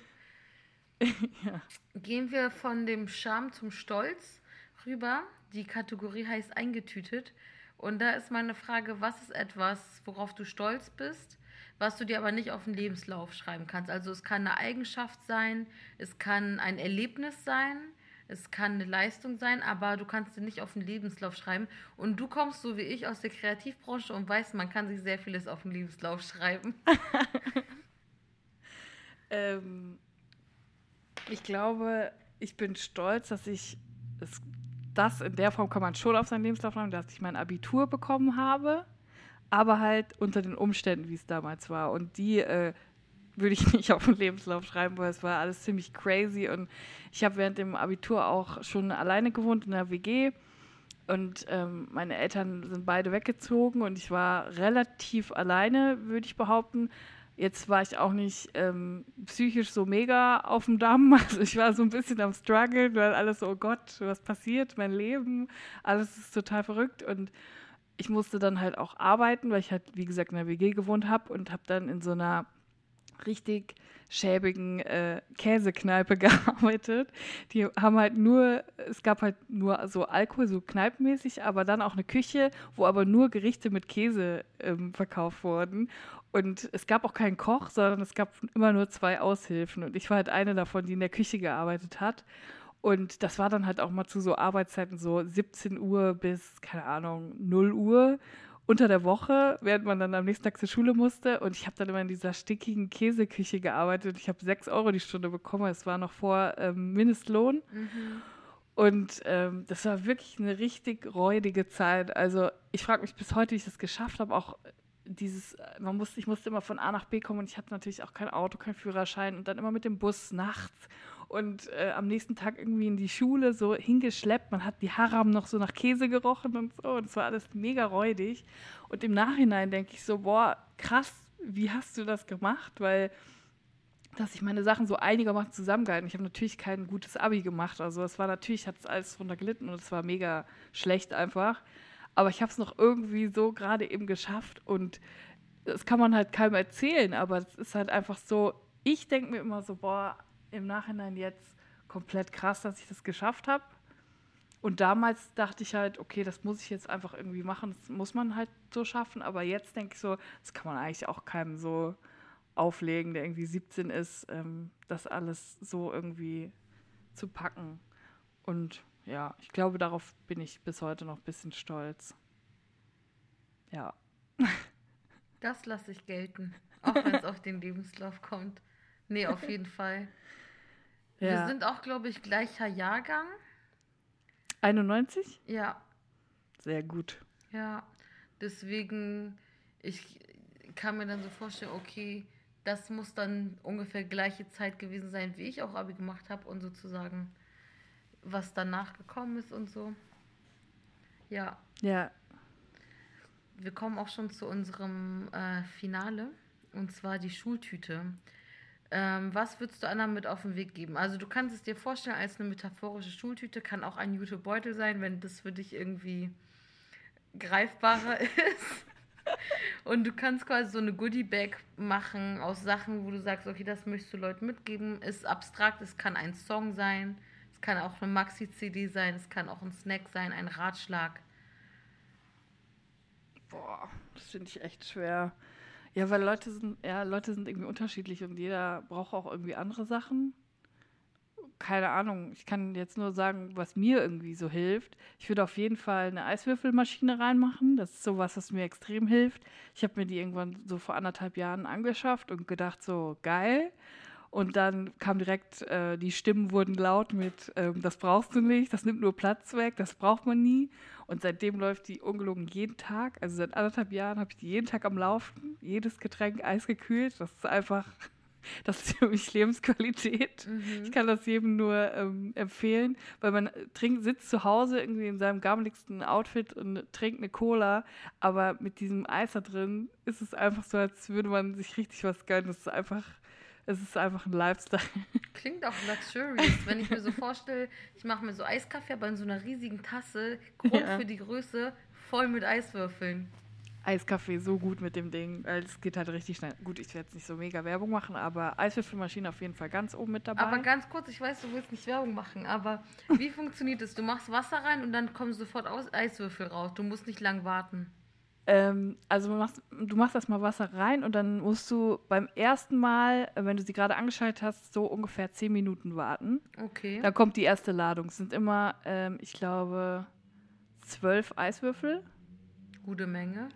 ja. Gehen wir von dem Charme zum Stolz rüber. Die Kategorie heißt eingetütet. Und da ist meine Frage, was ist etwas, worauf du stolz bist, was du dir aber nicht auf den Lebenslauf schreiben kannst. Also es kann eine Eigenschaft sein, es kann ein Erlebnis sein, es kann eine Leistung sein, aber du kannst sie nicht auf den Lebenslauf schreiben. Und du kommst so wie ich aus der Kreativbranche und weißt, man kann sich sehr vieles auf den Lebenslauf schreiben. ähm, ich glaube, ich bin stolz, dass ich es, das in der Form kann man schon auf seinen Lebenslauf schreiben, dass ich mein Abitur bekommen habe, aber halt unter den Umständen, wie es damals war. Und die äh, würde ich nicht auf den Lebenslauf schreiben, weil es war alles ziemlich crazy. Und ich habe während dem Abitur auch schon alleine gewohnt in der WG. Und ähm, meine Eltern sind beide weggezogen und ich war relativ alleine, würde ich behaupten. Jetzt war ich auch nicht ähm, psychisch so mega auf dem Damm. Also ich war so ein bisschen am Struggle, weil alles so, oh Gott, was passiert, mein Leben, alles ist total verrückt. Und ich musste dann halt auch arbeiten, weil ich halt, wie gesagt, in der WG gewohnt habe und habe dann in so einer richtig schäbigen äh, Käsekneipe gearbeitet. Die haben halt nur, es gab halt nur so Alkohol, so kneipenmäßig, aber dann auch eine Küche, wo aber nur Gerichte mit Käse ähm, verkauft wurden. Und es gab auch keinen Koch, sondern es gab immer nur zwei Aushilfen. Und ich war halt eine davon, die in der Küche gearbeitet hat. Und das war dann halt auch mal zu so Arbeitszeiten, so 17 Uhr bis, keine Ahnung, 0 Uhr unter der Woche, während man dann am nächsten Tag zur Schule musste. Und ich habe dann immer in dieser stickigen Käseküche gearbeitet. Ich habe sechs Euro die Stunde bekommen. Es war noch vor ähm, Mindestlohn. Mhm. Und ähm, das war wirklich eine richtig räudige Zeit. Also ich frage mich bis heute, wie ich das geschafft habe. Auch dieses, man musste, ich musste immer von A nach B kommen und ich hatte natürlich auch kein Auto, kein Führerschein und dann immer mit dem Bus nachts und äh, am nächsten Tag irgendwie in die Schule so hingeschleppt. Man hat die Haare haben noch so nach Käse gerochen und so. Und es war alles mega räudig. Und im Nachhinein denke ich so, boah, krass, wie hast du das gemacht? Weil dass ich meine Sachen so einigermaßen zusammengehalten. Ich habe natürlich kein gutes Abi gemacht. Also es war natürlich, hat es alles runter gelitten und es war mega schlecht einfach. Aber ich habe es noch irgendwie so gerade eben geschafft und das kann man halt keinem erzählen, aber es ist halt einfach so, ich denke mir immer so, boah, im Nachhinein jetzt komplett krass, dass ich das geschafft habe. Und damals dachte ich halt, okay, das muss ich jetzt einfach irgendwie machen, das muss man halt so schaffen. Aber jetzt denke ich so, das kann man eigentlich auch keinem so auflegen, der irgendwie 17 ist, ähm, das alles so irgendwie zu packen. Und ja, ich glaube, darauf bin ich bis heute noch ein bisschen stolz. Ja. Das lasse ich gelten, auch wenn es auf den Lebenslauf kommt. Nee, auf jeden Fall. Ja. Wir sind auch, glaube ich, gleicher Jahrgang. 91? Ja. Sehr gut. Ja, deswegen, ich kann mir dann so vorstellen, okay, das muss dann ungefähr gleiche Zeit gewesen sein, wie ich auch Abi gemacht habe und sozusagen, was danach gekommen ist und so. Ja. Ja. Wir kommen auch schon zu unserem äh, Finale und zwar die Schultüte. Ähm, was würdest du anderen mit auf den Weg geben? Also du kannst es dir vorstellen als eine metaphorische Schultüte, kann auch ein Jutebeutel sein, wenn das für dich irgendwie greifbarer ist. Und du kannst quasi so eine Goodie-Bag machen aus Sachen, wo du sagst, okay, das möchtest du Leuten mitgeben. Ist abstrakt, es kann ein Song sein, es kann auch eine Maxi-CD sein, es kann auch ein Snack sein, ein Ratschlag. Boah, das finde ich echt schwer. Ja, weil Leute sind, ja, Leute sind irgendwie unterschiedlich und jeder braucht auch irgendwie andere Sachen. Keine Ahnung, ich kann jetzt nur sagen, was mir irgendwie so hilft. Ich würde auf jeden Fall eine Eiswürfelmaschine reinmachen. Das ist sowas, was mir extrem hilft. Ich habe mir die irgendwann so vor anderthalb Jahren angeschafft und gedacht, so geil. Und dann kam direkt, äh, die Stimmen wurden laut mit, ähm, das brauchst du nicht, das nimmt nur Platz weg, das braucht man nie. Und seitdem läuft die ungelogen jeden Tag. Also seit anderthalb Jahren habe ich die jeden Tag am Laufen. Jedes Getränk eisgekühlt. Das ist einfach, das ist für mich Lebensqualität. Mhm. Ich kann das jedem nur ähm, empfehlen, weil man trinkt, sitzt zu Hause irgendwie in seinem gammeligsten Outfit und trinkt eine Cola, aber mit diesem Eis da drin ist es einfach so, als würde man sich richtig was gönnen. Das ist einfach es ist einfach ein Lifestyle. Klingt auch luxurious, wenn ich mir so vorstelle, ich mache mir so Eiskaffee, aber in so einer riesigen Tasse, Grund ja. für die Größe, voll mit Eiswürfeln. Eiskaffee so gut mit dem Ding, weil es geht halt richtig schnell. Gut, ich werde jetzt nicht so mega Werbung machen, aber Eiswürfelmaschine auf jeden Fall ganz oben mit dabei. Aber ganz kurz, ich weiß, du willst nicht Werbung machen, aber wie funktioniert das? Du machst Wasser rein und dann kommen sofort Eiswürfel raus. Du musst nicht lang warten. Ähm, also du machst, du machst erstmal Wasser rein und dann musst du beim ersten Mal, wenn du sie gerade angeschaltet hast, so ungefähr 10 Minuten warten. Okay. Dann kommt die erste Ladung. Es sind immer, ähm, ich glaube, zwölf Eiswürfel. Gute Menge.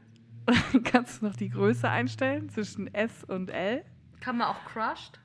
Kannst du noch die Größe einstellen zwischen S und L? Kann man auch crushed?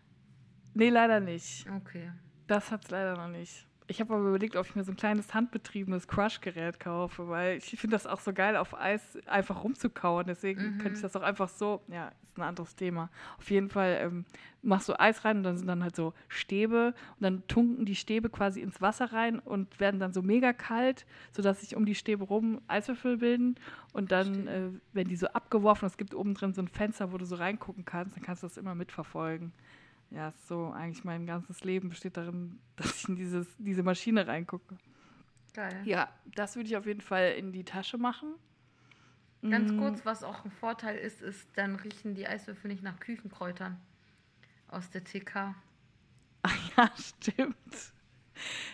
Nee, leider nicht. Okay. Das hat's leider noch nicht. Ich habe aber überlegt, ob ich mir so ein kleines handbetriebenes Crush-Gerät kaufe, weil ich finde das auch so geil, auf Eis einfach rumzukauen. Deswegen Mhm. könnte ich das auch einfach so, ja, ist ein anderes Thema. Auf jeden Fall ähm, machst du Eis rein und dann sind dann halt so Stäbe und dann tunken die Stäbe quasi ins Wasser rein und werden dann so mega kalt, sodass sich um die Stäbe rum Eiswürfel bilden. Und dann, äh, wenn die so abgeworfen, es gibt oben drin so ein Fenster, wo du so reingucken kannst, dann kannst du das immer mitverfolgen. Ja, ist so eigentlich mein ganzes Leben besteht darin, dass ich in dieses, diese Maschine reingucke. Geil. Ja, das würde ich auf jeden Fall in die Tasche machen. Ganz Mm, kurz, was auch ein Vorteil ist, ist, dann riechen die Eiswürfel nicht nach Küchenkräutern aus der TK. Ja, stimmt.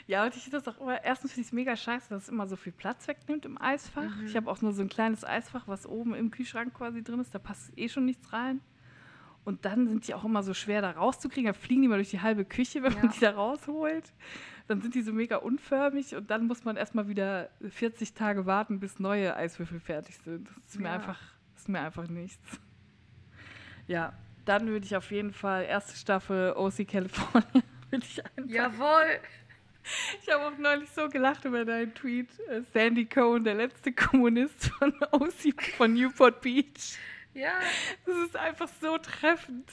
Ja, und ich finde das auch immer, erstens finde ich es mega scheiße, dass es immer so viel Platz wegnimmt im Eisfach. Mhm. Ich habe auch nur so ein kleines Eisfach, was oben im Kühlschrank quasi drin ist, da passt eh schon nichts rein. Und dann sind die auch immer so schwer da rauszukriegen. Da fliegen die mal durch die halbe Küche, wenn man Ja. die da rausholt. Dann sind die so mega unförmig und dann muss man erstmal wieder 40 Tage warten, bis neue Eiswürfel fertig sind. Das ist mir Ja. einfach, das ist mir einfach nichts. Ja, dann würde ich auf jeden Fall erste Staffel OC California würde ich einfach. Jawohl! Ich habe auch neulich so gelacht über deinen Tweet. äh, Sandy Cohen, der letzte Kommunist von OC von Newport Beach. Ja, Das ist einfach so treffend.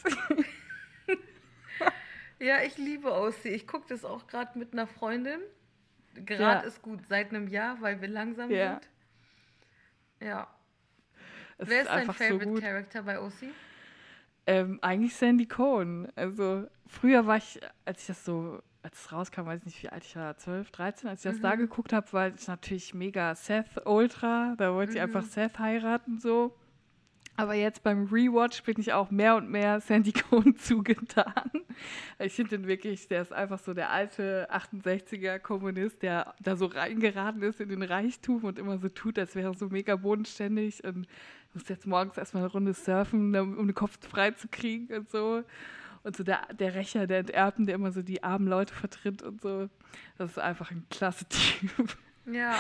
ja, ich liebe OC. Ich gucke das auch gerade mit einer Freundin. Gerade Ja. ist gut, seit einem Jahr, weil wir langsam Ja. sind. Ja. Es Wer ist dein einfach Favorite gut. Character bei OC? Ähm, eigentlich Sandy Cohen. Also früher war ich, als ich das so, als es rauskam, weiß ich nicht, wie alt ich war, 12, 13, als ich das da Mhm. geguckt habe, war ich natürlich mega Seth Ultra. Da wollte ich Mhm. einfach Seth heiraten so. Aber jetzt beim Rewatch bin ich auch mehr und mehr Sandy Cohen zugetan. Ich finde den wirklich, der ist einfach so der alte 68er Kommunist, der da so reingeraten ist in den Reichtum und immer so tut, als wäre er so mega bodenständig und muss jetzt morgens erstmal eine Runde surfen, um den Kopf frei zu kriegen und so. Und so der, der Rächer, der Enterbten, der immer so die armen Leute vertritt und so. Das ist einfach ein klasse Typ. Ja.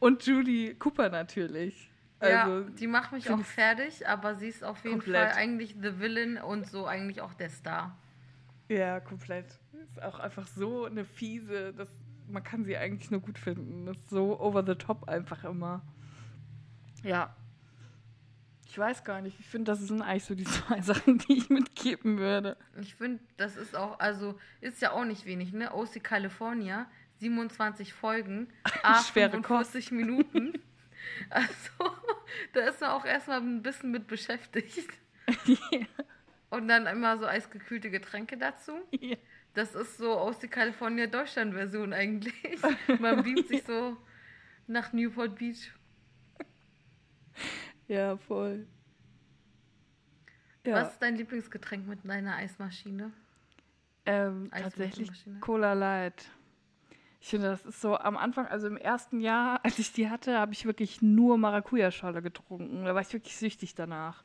Und Julie Cooper natürlich. Ja, Also, die macht mich auch fertig, aber sie ist auf jeden komplett. Fall eigentlich the Villain und so eigentlich auch der Star. Ja, komplett. Ist auch einfach so eine fiese, das, man kann sie eigentlich nur gut finden. Das ist so over the top einfach immer. Ja. Ich weiß gar nicht. Ich finde, das sind eigentlich so die zwei Sachen, die ich mitgeben würde. Ich finde, das ist auch, also ist ja auch nicht wenig, ne? OC California, 27 Folgen, a Schwere 45 Minuten. Also, da ist man auch erstmal ein bisschen mit beschäftigt. Und dann immer so eisgekühlte Getränke dazu. ja. Das ist so OC California Deutschland-Version eigentlich. Man beamt sich so nach Newport Beach. ja, voll. Ja, Was ist dein Lieblingsgetränk mit deiner Eismaschine? ähm, tatsächlich. Cola Light. Ich finde, das ist so am Anfang, also im ersten Jahr, als ich die hatte, habe ich wirklich nur Maracuja-Schale getrunken. Da war ich wirklich süchtig danach.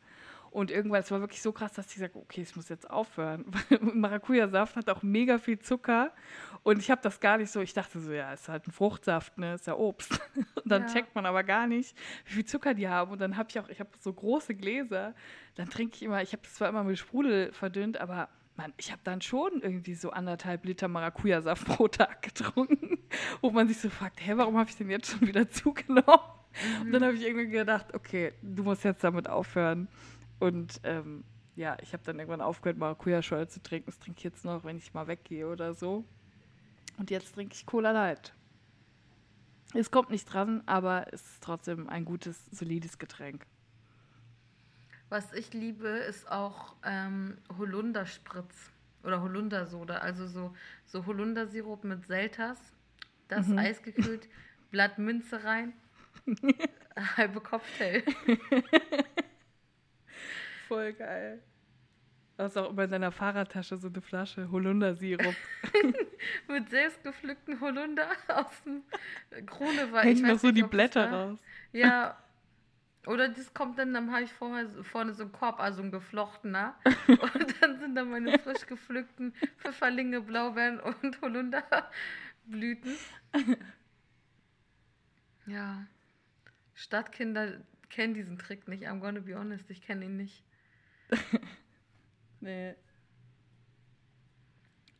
Und irgendwann, es war wirklich so krass, dass ich gesagt habe, okay, ich muss jetzt aufhören. Maracuja-Saft hat auch mega viel Zucker. Und ich habe das gar nicht so, ich dachte so, ja, ist halt ein Fruchtsaft, ne, ist ja Obst. Und dann Ja. checkt man aber gar nicht, wie viel Zucker die haben. Und dann habe ich auch, ich habe so große Gläser, dann trinke ich immer, ich habe das zwar immer mit Sprudel verdünnt, aber Mann, ich habe dann schon irgendwie so anderthalb Liter Maracuja-Saft pro Tag getrunken, wo man sich so fragt, hä, warum habe ich denn jetzt schon wieder zugenommen? Und Mhm. dann habe ich irgendwie gedacht, okay, du musst jetzt damit aufhören. Und ähm, ja, ich habe dann irgendwann aufgehört, Maracuja-Schorle zu trinken. Das trinke ich jetzt noch, wenn ich mal weggehe oder so. Und jetzt trinke ich Cola Light. Es kommt nicht dran, aber es ist trotzdem ein gutes, solides Getränk. Was ich liebe, ist auch ähm, Holunderspritz oder Holundersoda. Also so, so Holundersirup mit Selters, das Mhm. Eis gekühlt, Blatt Minze rein, halbe Cocktail. Voll geil. Du hast auch immer in deiner Fahrradtasche so eine Flasche Holundersirup. mit selbstgepflückten Holunder aus dem Krone war. Hängen noch so die Blätter raus. Ja, Oder das kommt dann, dann habe ich vorher, vorne so einen Korb, also ein geflochtener. und dann sind da meine frisch gepflückten Pfifferlinge, Blaubeeren und Holunderblüten. Ja. Stadtkinder kennen diesen Trick nicht. I'm gonna be honest, ich kenne ihn nicht. nee.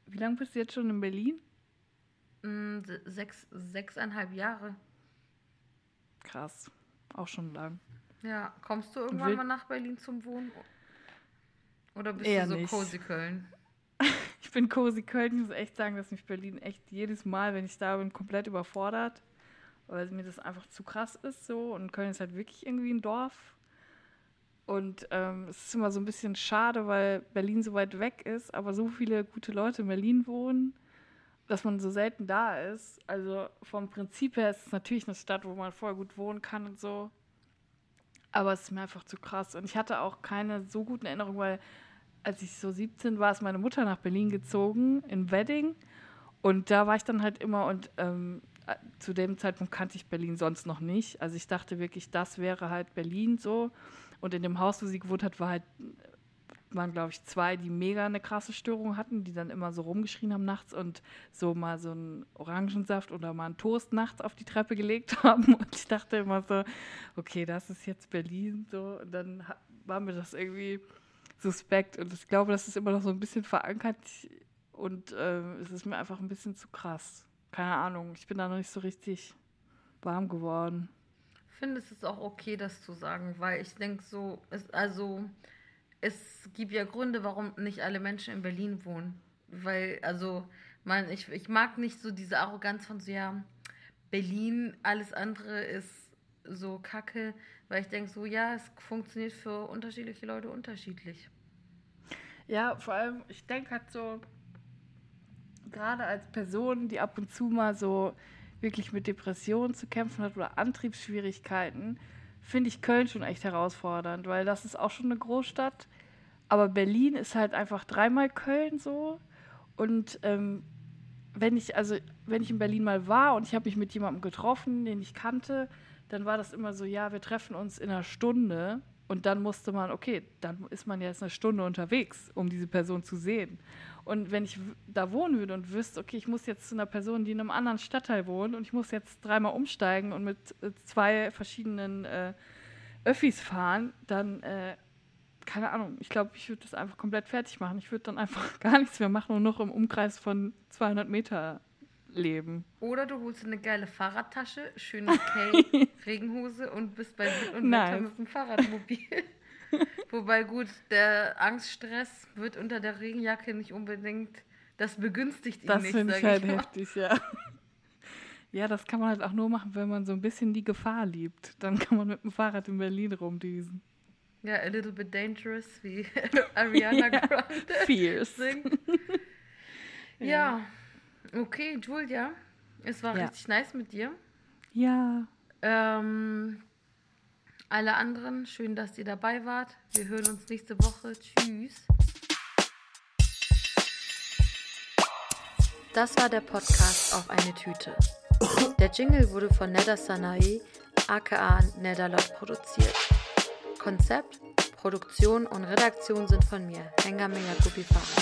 Wie lange bist du jetzt schon in Berlin? Mm, sechs, sechseinhalb Jahre. Krass. Auch schon lang. Ja, kommst du irgendwann mal nach Berlin zum Wohnen? Oder bist Eher du so nicht. cozy Köln? ich bin cozy Köln. Ich muss echt sagen, dass mich Berlin echt jedes Mal, wenn ich da bin, komplett überfordert. Weil mir das einfach zu krass ist so. Und Köln ist halt wirklich irgendwie ein Dorf. Und ähm, es ist immer so ein bisschen schade, weil Berlin so weit weg ist, aber so viele gute Leute in Berlin wohnen, dass man so selten da ist. Also vom Prinzip her ist es natürlich eine Stadt, wo man voll gut wohnen kann und so. Aber es ist mir einfach zu krass. Und ich hatte auch keine so guten Erinnerungen, weil als ich so 17 war, ist meine Mutter nach Berlin gezogen, in Wedding. Und da war ich dann halt immer und ähm, zu dem Zeitpunkt kannte ich Berlin sonst noch nicht. Also ich dachte wirklich, das wäre halt Berlin so. Und in dem Haus, wo sie gewohnt hat, war halt, waren, glaube ich, zwei, die mega eine krasse Störung hatten, die dann immer so rumgeschrien haben nachts und so mal so einen Orangensaft oder mal einen Toast nachts auf die Treppe gelegt haben. Und ich dachte immer so, okay, das ist jetzt Berlin. So. Und dann war mir das irgendwie suspekt. Und ich glaube, das ist immer noch so ein bisschen verankert. Und äh, es ist mir einfach ein bisschen zu krass. Keine Ahnung, ich bin da noch nicht so richtig warm geworden finde, es ist auch okay, das zu sagen, weil ich denke so, es, also es gibt ja Gründe, warum nicht alle Menschen in Berlin wohnen. Weil, also, man, ich, ich mag nicht so diese Arroganz von so, ja, Berlin, alles andere ist so kacke, weil ich denke so, ja, es funktioniert für unterschiedliche Leute unterschiedlich. Ja, vor allem, ich denke halt so, gerade als Person, die ab und zu mal so wirklich mit Depressionen zu kämpfen hat oder Antriebsschwierigkeiten, finde ich Köln schon echt herausfordernd, weil das ist auch schon eine Großstadt. Aber Berlin ist halt einfach dreimal Köln so. Und ähm, wenn ich, also wenn ich in Berlin mal war und ich habe mich mit jemandem getroffen, den ich kannte, dann war das immer so, ja, wir treffen uns in einer Stunde. Und dann musste man, okay, dann ist man jetzt eine Stunde unterwegs, um diese Person zu sehen. Und wenn ich da wohnen würde und wüsste, okay, ich muss jetzt zu einer Person, die in einem anderen Stadtteil wohnt und ich muss jetzt dreimal umsteigen und mit äh, zwei verschiedenen äh, Öffis fahren, dann, äh, keine Ahnung, ich glaube, ich würde das einfach komplett fertig machen. Ich würde dann einfach gar nichts mehr machen und noch im Umkreis von 200 Meter leben. Oder du holst eine geile Fahrradtasche, schöne Kay, Regenhose und bist bei Wind und Wetter mit dem Fahrradmobil. Wobei gut, der Angststress wird unter der Regenjacke nicht unbedingt, das begünstigt ihn das nicht. Das finde ich halt mal. heftig, ja. Ja, das kann man halt auch nur machen, wenn man so ein bisschen die Gefahr liebt. Dann kann man mit dem Fahrrad in Berlin rumdüsen. Ja, a little bit dangerous, wie Ariana Grande Fierce. singt. ja. okay, Julia, es war ja. richtig nice mit dir. Ja. Ähm, alle anderen, schön, dass ihr dabei wart. Wir hören uns nächste Woche. Tschüss. Das war der Podcast auf eine Tüte. Der Jingle wurde von Neda Sanae, aka Nedalot, produziert. Konzept, Produktion und Redaktion sind von mir, Hengame Yakubi Farah.